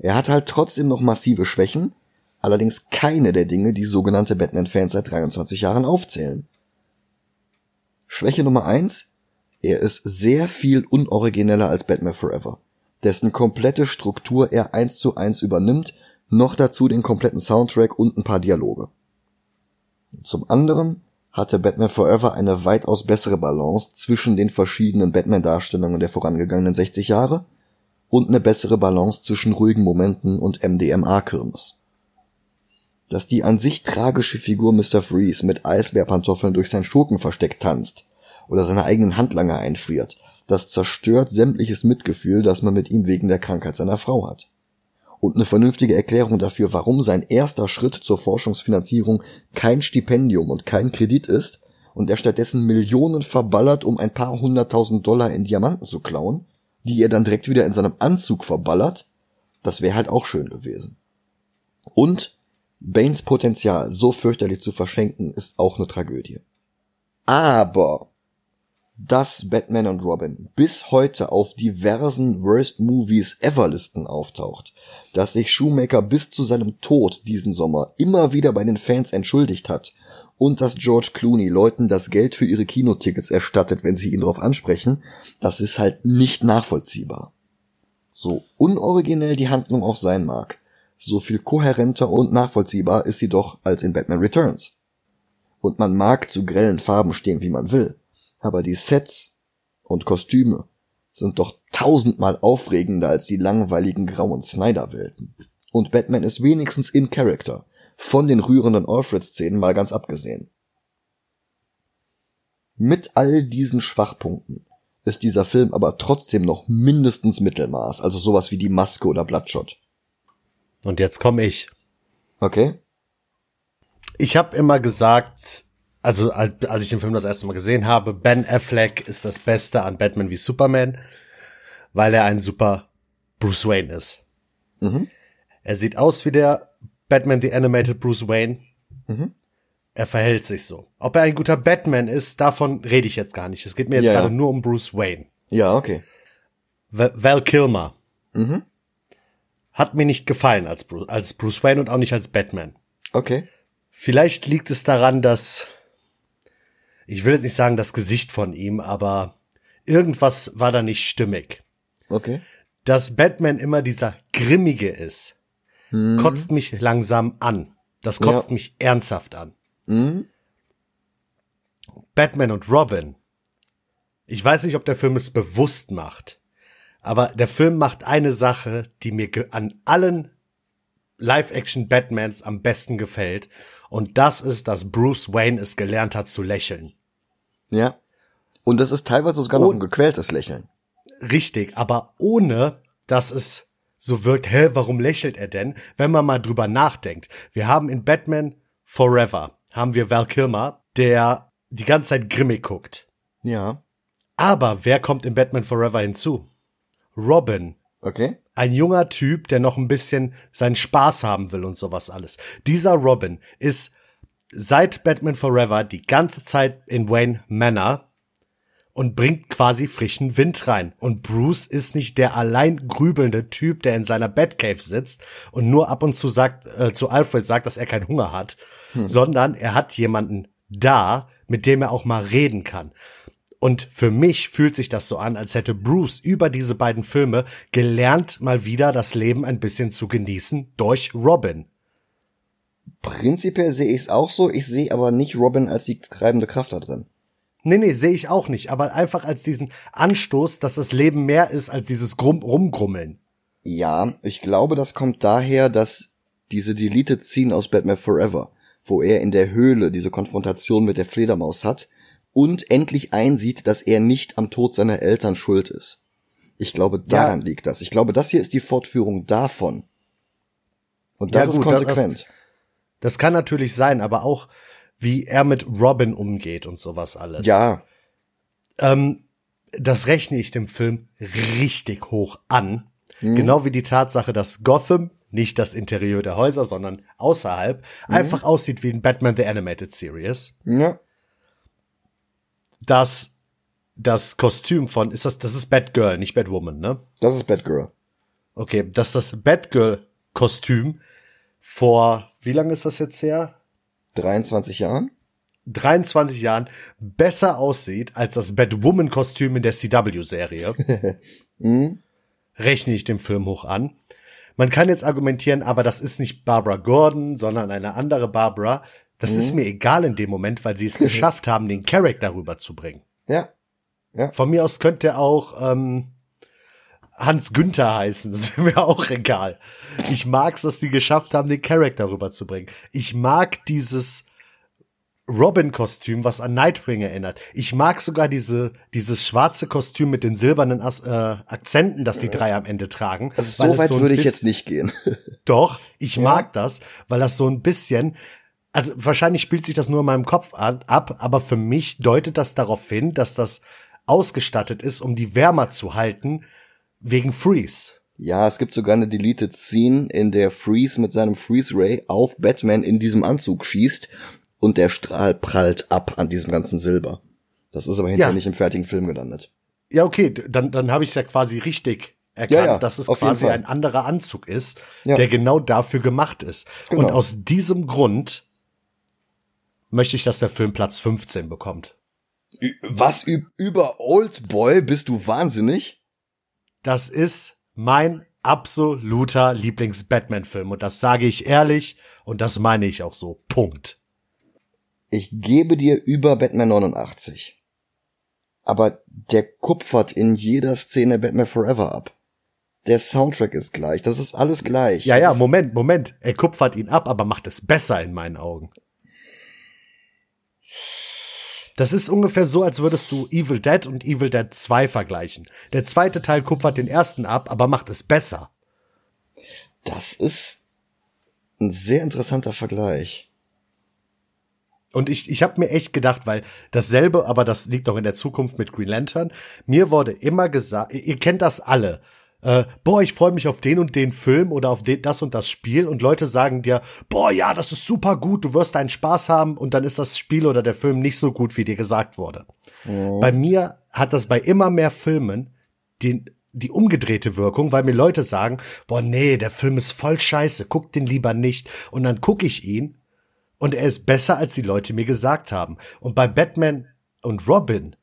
Er hat halt trotzdem noch massive Schwächen, allerdings keine der Dinge, die sogenannte Batman-Fans seit 23 Jahren aufzählen. Schwäche Nummer eins: Er ist sehr viel unorigineller als Batman Forever, dessen komplette Struktur er eins zu eins übernimmt, noch dazu den kompletten Soundtrack und ein paar Dialoge. Zum anderen hatte Batman Forever eine weitaus bessere Balance zwischen den verschiedenen Batman-Darstellungen der vorangegangenen 60 Jahre und eine bessere Balance zwischen ruhigen Momenten und MDMA-Kirmes. Dass die an sich tragische Figur Mr. Freeze mit Eisbärpantoffeln durch sein Schurkenversteck tanzt oder seine eigenen Handlanger einfriert, das zerstört sämtliches Mitgefühl, das man mit ihm wegen der Krankheit seiner Frau hat und eine vernünftige Erklärung dafür, warum sein erster Schritt zur Forschungsfinanzierung kein Stipendium und kein Kredit ist und er stattdessen Millionen verballert, um ein paar hunderttausend Dollar in Diamanten zu klauen, die er dann direkt wieder in seinem Anzug verballert, das wäre halt auch schön gewesen. Und Banes Potenzial so fürchterlich zu verschenken, ist auch eine Tragödie. Aber dass Batman und Robin bis heute auf diversen Worst Movies Ever Listen auftaucht, dass sich Shoemaker bis zu seinem Tod diesen Sommer immer wieder bei den Fans entschuldigt hat und dass George Clooney Leuten das Geld für ihre Kinotickets erstattet, wenn sie ihn darauf ansprechen, das ist halt nicht nachvollziehbar. So unoriginell die Handlung auch sein mag, so viel kohärenter und nachvollziehbar ist sie doch als in Batman Returns. Und man mag zu grellen Farben stehen, wie man will aber die Sets und Kostüme sind doch tausendmal aufregender als die langweiligen grauen Snyder-Welten. Und Batman ist wenigstens in Character, von den rührenden Alfred-Szenen mal ganz abgesehen. Mit all diesen Schwachpunkten ist dieser Film aber trotzdem noch mindestens Mittelmaß, also sowas wie die Maske oder Bloodshot. Und jetzt komme ich. Okay. Ich habe immer gesagt, also als ich den Film das erste Mal gesehen habe, Ben Affleck ist das Beste an Batman wie Superman, weil er ein super Bruce Wayne ist. Mhm. Er sieht aus wie der Batman the Animated Bruce Wayne. Mhm. Er verhält sich so. Ob er ein guter Batman ist, davon rede ich jetzt gar nicht. Es geht mir jetzt ja. gerade nur um Bruce Wayne. Ja, okay. Val Kilmer. Mhm. Hat mir nicht gefallen als Bruce, als Bruce Wayne und auch nicht als Batman. Okay. Vielleicht liegt es daran, dass ich will jetzt nicht sagen das Gesicht von ihm, aber irgendwas war da nicht stimmig. Okay. Dass Batman immer dieser Grimmige ist, mhm. kotzt mich langsam an. Das kotzt ja. mich ernsthaft an. Mhm. Batman und Robin. Ich weiß nicht, ob der Film es bewusst macht, aber der Film macht eine Sache, die mir an allen Live-Action Batmans am besten gefällt. Und das ist, dass Bruce Wayne es gelernt hat zu lächeln. Ja. Und das ist teilweise sogar noch ein gequältes Lächeln. Richtig, aber ohne, dass es so wirkt, hä, warum lächelt er denn? Wenn man mal drüber nachdenkt. Wir haben in Batman Forever, haben wir Val Kilmer, der die ganze Zeit grimmig guckt. Ja. Aber wer kommt in Batman Forever hinzu? Robin Okay. Ein junger Typ, der noch ein bisschen seinen Spaß haben will und sowas alles. Dieser Robin ist seit Batman Forever die ganze Zeit in Wayne Manor und bringt quasi frischen Wind rein. Und Bruce ist nicht der allein grübelnde Typ, der in seiner Batcave sitzt und nur ab und zu sagt, äh, zu Alfred sagt, dass er keinen Hunger hat, hm. sondern er hat jemanden da, mit dem er auch mal reden kann. Und für mich fühlt sich das so an, als hätte Bruce über diese beiden Filme gelernt, mal wieder das Leben ein bisschen zu genießen durch Robin. Prinzipiell sehe ich es auch so, ich sehe aber nicht Robin als die treibende Kraft da drin. Nee, nee, sehe ich auch nicht, aber einfach als diesen Anstoß, dass das Leben mehr ist als dieses Grum Rumgrummeln. Ja, ich glaube, das kommt daher, dass diese Deleted Scene aus Batman Forever, wo er in der Höhle diese Konfrontation mit der Fledermaus hat und endlich einsieht, dass er nicht am Tod seiner Eltern schuld ist. Ich glaube, daran ja. liegt das. Ich glaube, das hier ist die Fortführung davon. Und das ja, gut, ist konsequent. Das, das kann natürlich sein, aber auch wie er mit Robin umgeht und sowas alles. Ja. Ähm, das rechne ich dem Film richtig hoch an. Mhm. Genau wie die Tatsache, dass Gotham, nicht das Interieur der Häuser, sondern außerhalb, mhm. einfach aussieht wie ein Batman The Animated Series. Ja. Dass das Kostüm von, ist das, das ist Batgirl, nicht Batwoman, ne? Das ist Batgirl. Okay, dass das Batgirl-Kostüm vor, wie lange ist das jetzt her? 23 Jahren? 23 Jahren besser aussieht als das Batwoman-Kostüm in der CW-Serie. [LAUGHS] mhm. Rechne ich dem Film hoch an. Man kann jetzt argumentieren, aber das ist nicht Barbara Gordon, sondern eine andere Barbara. Das mhm. ist mir egal in dem Moment, weil sie es [LAUGHS] geschafft haben, den Charakter rüberzubringen. Ja. ja. Von mir aus könnte auch ähm, Hans Günther heißen. Das [LAUGHS] wäre mir auch egal. Ich mag's, dass die geschafft haben, den Charakter rüberzubringen. Ich mag dieses Robin-Kostüm, was an Nightwing erinnert. Ich mag sogar diese, dieses schwarze Kostüm mit den silbernen As äh, Akzenten, das die drei am Ende tragen. Also so weit so würde ich jetzt nicht gehen. [LAUGHS] Doch, ich ja. mag das, weil das so ein bisschen, also wahrscheinlich spielt sich das nur in meinem Kopf ab, aber für mich deutet das darauf hin, dass das ausgestattet ist, um die wärmer zu halten, Wegen Freeze. Ja, es gibt sogar eine Deleted Scene, in der Freeze mit seinem Freeze Ray auf Batman in diesem Anzug schießt und der Strahl prallt ab an diesem ganzen Silber. Das ist aber hinterher ja. nicht im fertigen Film gelandet. Ja, okay, dann, dann habe ich es ja quasi richtig erkannt, ja, ja, dass es quasi ein anderer Anzug ist, der genau dafür gemacht ist. Genau. Und aus diesem Grund möchte ich, dass der Film Platz 15 bekommt. Was über Old Boy bist du wahnsinnig? das ist mein absoluter Lieblings-Batman-Film. Und das sage ich ehrlich und das meine ich auch so. Punkt. Ich gebe dir über Batman 89. Aber der kupfert in jeder Szene Batman Forever ab. Der Soundtrack ist gleich, das ist alles gleich. Ja, das ja, Moment, Moment. Er kupfert ihn ab, aber macht es besser in meinen Augen. Das ist ungefähr so, als würdest du Evil Dead und Evil Dead 2 vergleichen. Der zweite Teil kupfert den ersten ab, aber macht es besser. Das ist ein sehr interessanter Vergleich. Und ich, ich habe mir echt gedacht, weil dasselbe, aber das liegt doch in der Zukunft mit Green Lantern, mir wurde immer gesagt, ihr kennt das alle, äh, boah, ich freue mich auf den und den Film oder auf den, das und das Spiel und Leute sagen dir, boah, ja, das ist super gut, du wirst einen Spaß haben und dann ist das Spiel oder der Film nicht so gut, wie dir gesagt wurde. Mhm. Bei mir hat das bei immer mehr Filmen den, die umgedrehte Wirkung, weil mir Leute sagen, boah, nee, der Film ist voll scheiße, guck den lieber nicht. Und dann gucke ich ihn und er ist besser, als die Leute mir gesagt haben. Und bei Batman und Robin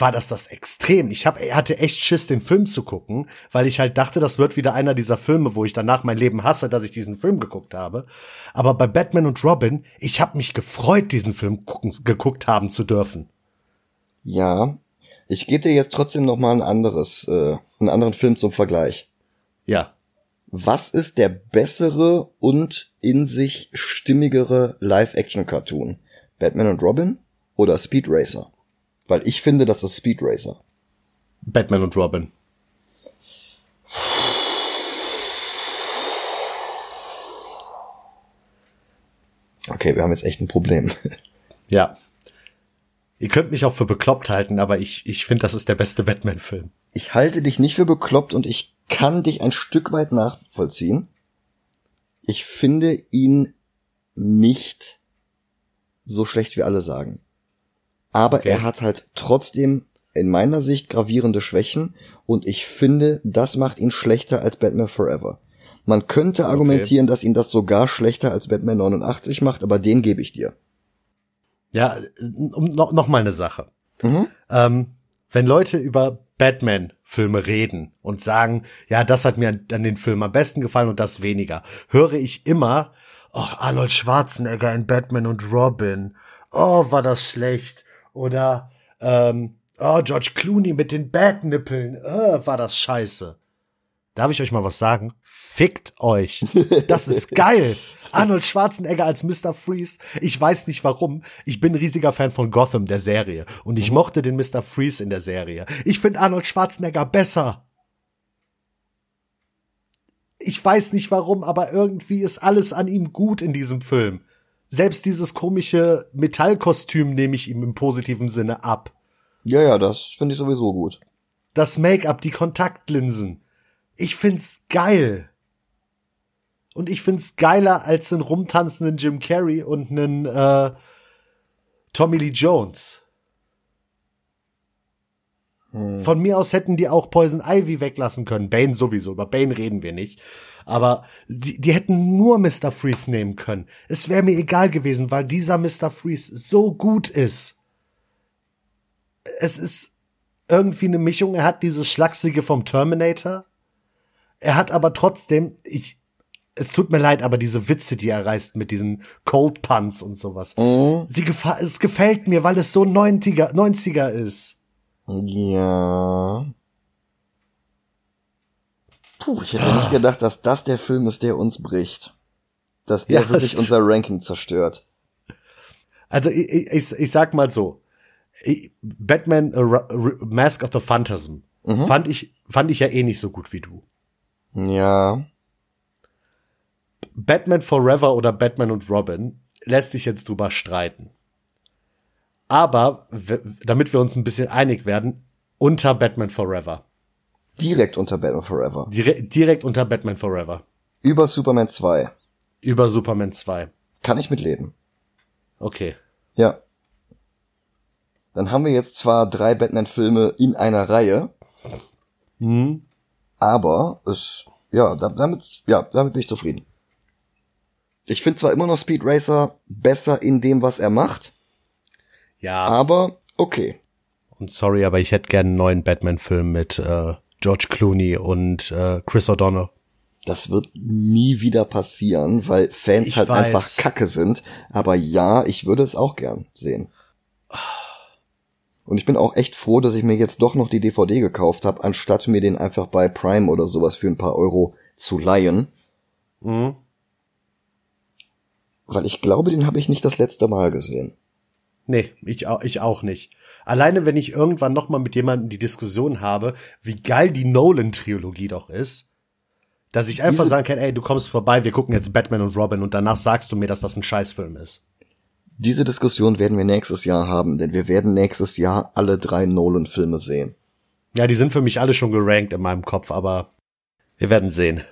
war das das extrem. Ich hab, hatte echt Schiss, den Film zu gucken, weil ich halt dachte, das wird wieder einer dieser Filme, wo ich danach mein Leben hasse, dass ich diesen Film geguckt habe. Aber bei Batman und Robin, ich habe mich gefreut, diesen Film gucken, geguckt haben zu dürfen. Ja, ich gebe dir jetzt trotzdem noch mal ein anderes, äh, einen anderen Film zum Vergleich. Ja. Was ist der bessere und in sich stimmigere Live-Action-Cartoon? Batman und Robin oder Speed Racer? Weil ich finde, das ist Speed Racer. Batman und Robin. Okay, wir haben jetzt echt ein Problem. Ja. Ihr könnt mich auch für bekloppt halten, aber ich, ich finde, das ist der beste Batman-Film. Ich halte dich nicht für bekloppt und ich kann dich ein Stück weit nachvollziehen. Ich finde ihn nicht so schlecht wie alle sagen. Aber okay. er hat halt trotzdem in meiner Sicht gravierende Schwächen und ich finde, das macht ihn schlechter als Batman Forever. Man könnte argumentieren, okay. dass ihn das sogar schlechter als Batman 89 macht, aber den gebe ich dir. Ja, noch, noch mal eine Sache. Mhm. Ähm, wenn Leute über Batman-Filme reden und sagen, ja, das hat mir an den Film am besten gefallen und das weniger, höre ich immer, ach, Arnold Schwarzenegger in Batman und Robin, oh, war das schlecht. Oder, ähm, oh, George Clooney mit den Batnippeln, oh, war das scheiße. Darf ich euch mal was sagen? Fickt euch. Das ist geil. Arnold Schwarzenegger als Mr. Freeze. Ich weiß nicht warum. Ich bin riesiger Fan von Gotham, der Serie. Und ich mochte den Mr. Freeze in der Serie. Ich finde Arnold Schwarzenegger besser. Ich weiß nicht warum, aber irgendwie ist alles an ihm gut in diesem Film. Selbst dieses komische Metallkostüm nehme ich ihm im positiven Sinne ab. Ja, ja, das finde ich sowieso gut. Das Make-up, die Kontaktlinsen. Ich find's geil. Und ich find's geiler als einen rumtanzenden Jim Carrey und einen äh, Tommy Lee Jones. Hm. Von mir aus hätten die auch Poison Ivy weglassen können. Bane sowieso, über Bane reden wir nicht. Aber die, die hätten nur Mr. Freeze nehmen können. Es wäre mir egal gewesen, weil dieser Mr. Freeze so gut ist. Es ist irgendwie eine Mischung. Er hat dieses Schlachsige vom Terminator er hat aber trotzdem, ich, es tut mir leid, aber diese Witze, die er reißt mit diesen Cold Puns und sowas, mhm. sie gefa es gefällt mir, weil es so 90er, 90er ist. Ja. Puh, ich hätte nicht gedacht, dass das der Film ist, der uns bricht. Dass der ja, wirklich unser Ranking zerstört. Also ich, ich, ich sag mal so, Batman uh, Mask of the Phantasm mhm. fand ich fand ich ja eh nicht so gut wie du. Ja. Batman Forever oder Batman und Robin lässt sich jetzt drüber streiten. Aber, damit wir uns ein bisschen einig werden, unter Batman Forever. Direkt unter Batman Forever. Dire direkt unter Batman Forever. Über Superman 2. Über Superman 2. Kann ich mitleben. Okay. Ja. Dann haben wir jetzt zwar drei Batman-Filme in einer Reihe. Mhm. Aber es, ja, damit, ja, damit bin ich zufrieden. Ich finde zwar immer noch Speed Racer besser in dem, was er macht. Ja. Aber okay. Und sorry, aber ich hätte gerne einen neuen Batman-Film mit äh, George Clooney und äh, Chris O'Donnell. Das wird nie wieder passieren, weil Fans ich halt weiß. einfach Kacke sind. Aber ja, ich würde es auch gern sehen. Und ich bin auch echt froh, dass ich mir jetzt doch noch die DVD gekauft habe, anstatt mir den einfach bei Prime oder sowas für ein paar Euro zu leihen. Mhm. Weil ich glaube, den habe ich nicht das letzte Mal gesehen. Nee, ich auch, ich auch nicht. Alleine, wenn ich irgendwann noch mal mit jemandem die Diskussion habe, wie geil die Nolan-Trilogie doch ist, dass ich einfach Diese sagen kann, ey, du kommst vorbei, wir gucken jetzt Batman und Robin und danach sagst du mir, dass das ein Scheißfilm ist. Diese Diskussion werden wir nächstes Jahr haben, denn wir werden nächstes Jahr alle drei Nolan-Filme sehen. Ja, die sind für mich alle schon gerankt in meinem Kopf, aber wir werden sehen.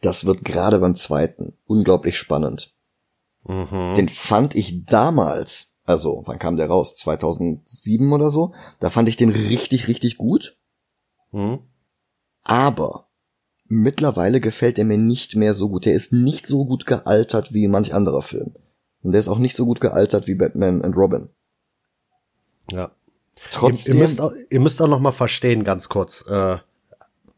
Das wird gerade beim zweiten unglaublich spannend. Mhm. Den fand ich damals, also wann kam der raus? 2007 oder so? Da fand ich den richtig, richtig gut. Mhm. Aber mittlerweile gefällt er mir nicht mehr so gut. Er ist nicht so gut gealtert wie manch anderer Film. Und der ist auch nicht so gut gealtert wie Batman and Robin. Ja. Trotzdem. Ihr, ihr, müsst, auch, ihr müsst auch noch mal verstehen, ganz kurz, äh,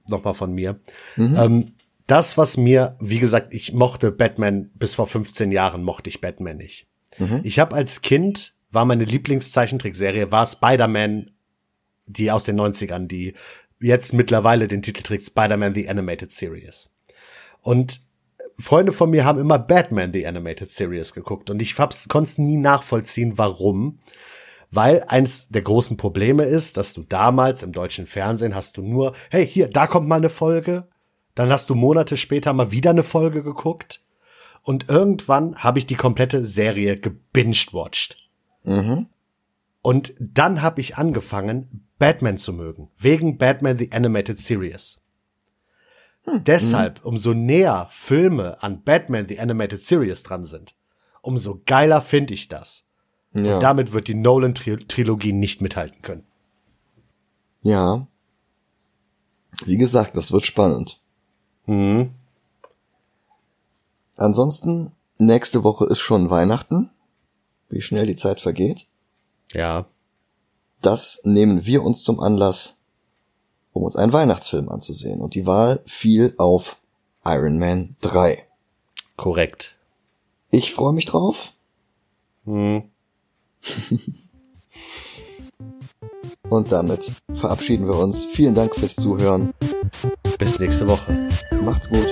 noch mal von mir. Mhm. Ähm, das, was mir, wie gesagt, ich mochte Batman bis vor 15 Jahren mochte ich Batman nicht. Mhm. Ich habe als Kind war meine Lieblingszeichentrickserie war Spider-Man, die aus den 90ern, die jetzt mittlerweile den Titel trägt Spider-Man The Animated Series. Und Freunde von mir haben immer Batman The Animated Series geguckt und ich konnte es nie nachvollziehen, warum. Weil eines der großen Probleme ist, dass du damals im deutschen Fernsehen hast du nur, hey, hier, da kommt mal eine Folge. Dann hast du Monate später mal wieder eine Folge geguckt. Und irgendwann habe ich die komplette Serie gebinged-watched. Mhm. Und dann habe ich angefangen, Batman zu mögen. Wegen Batman The Animated Series. Hm. Deshalb, umso näher Filme an Batman The Animated Series dran sind, umso geiler finde ich das. Ja. Und damit wird die Nolan-Trilogie nicht mithalten können. Ja. Wie gesagt, das wird spannend. Mhm. Ansonsten, nächste Woche ist schon Weihnachten. Wie schnell die Zeit vergeht. Ja. Das nehmen wir uns zum Anlass, um uns einen Weihnachtsfilm anzusehen. Und die Wahl fiel auf Iron Man 3. Korrekt. Ich freue mich drauf. Hm. [LAUGHS] Und damit verabschieden wir uns. Vielen Dank fürs Zuhören. Bis nächste Woche. Macht's gut.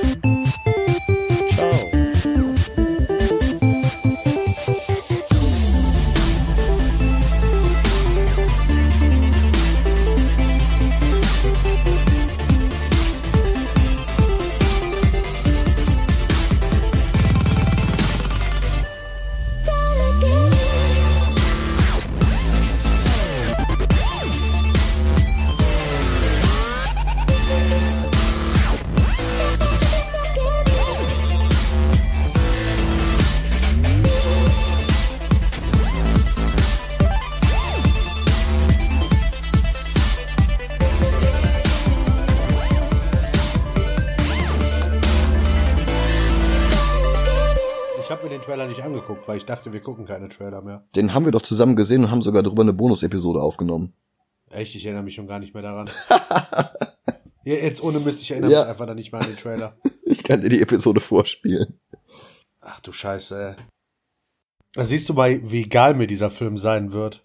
Weil ich dachte, wir gucken keine Trailer mehr. Den haben wir doch zusammen gesehen und haben sogar darüber eine Bonus-Episode aufgenommen. Echt? Ich erinnere mich schon gar nicht mehr daran. [LAUGHS] jetzt ohne Mist, ich erinnere ja. mich einfach da nicht mehr an den Trailer. [LAUGHS] Ich kann dir die Episode vorspielen. Ach du Scheiße, ey. Da siehst du mal, wie egal mir dieser Film sein wird.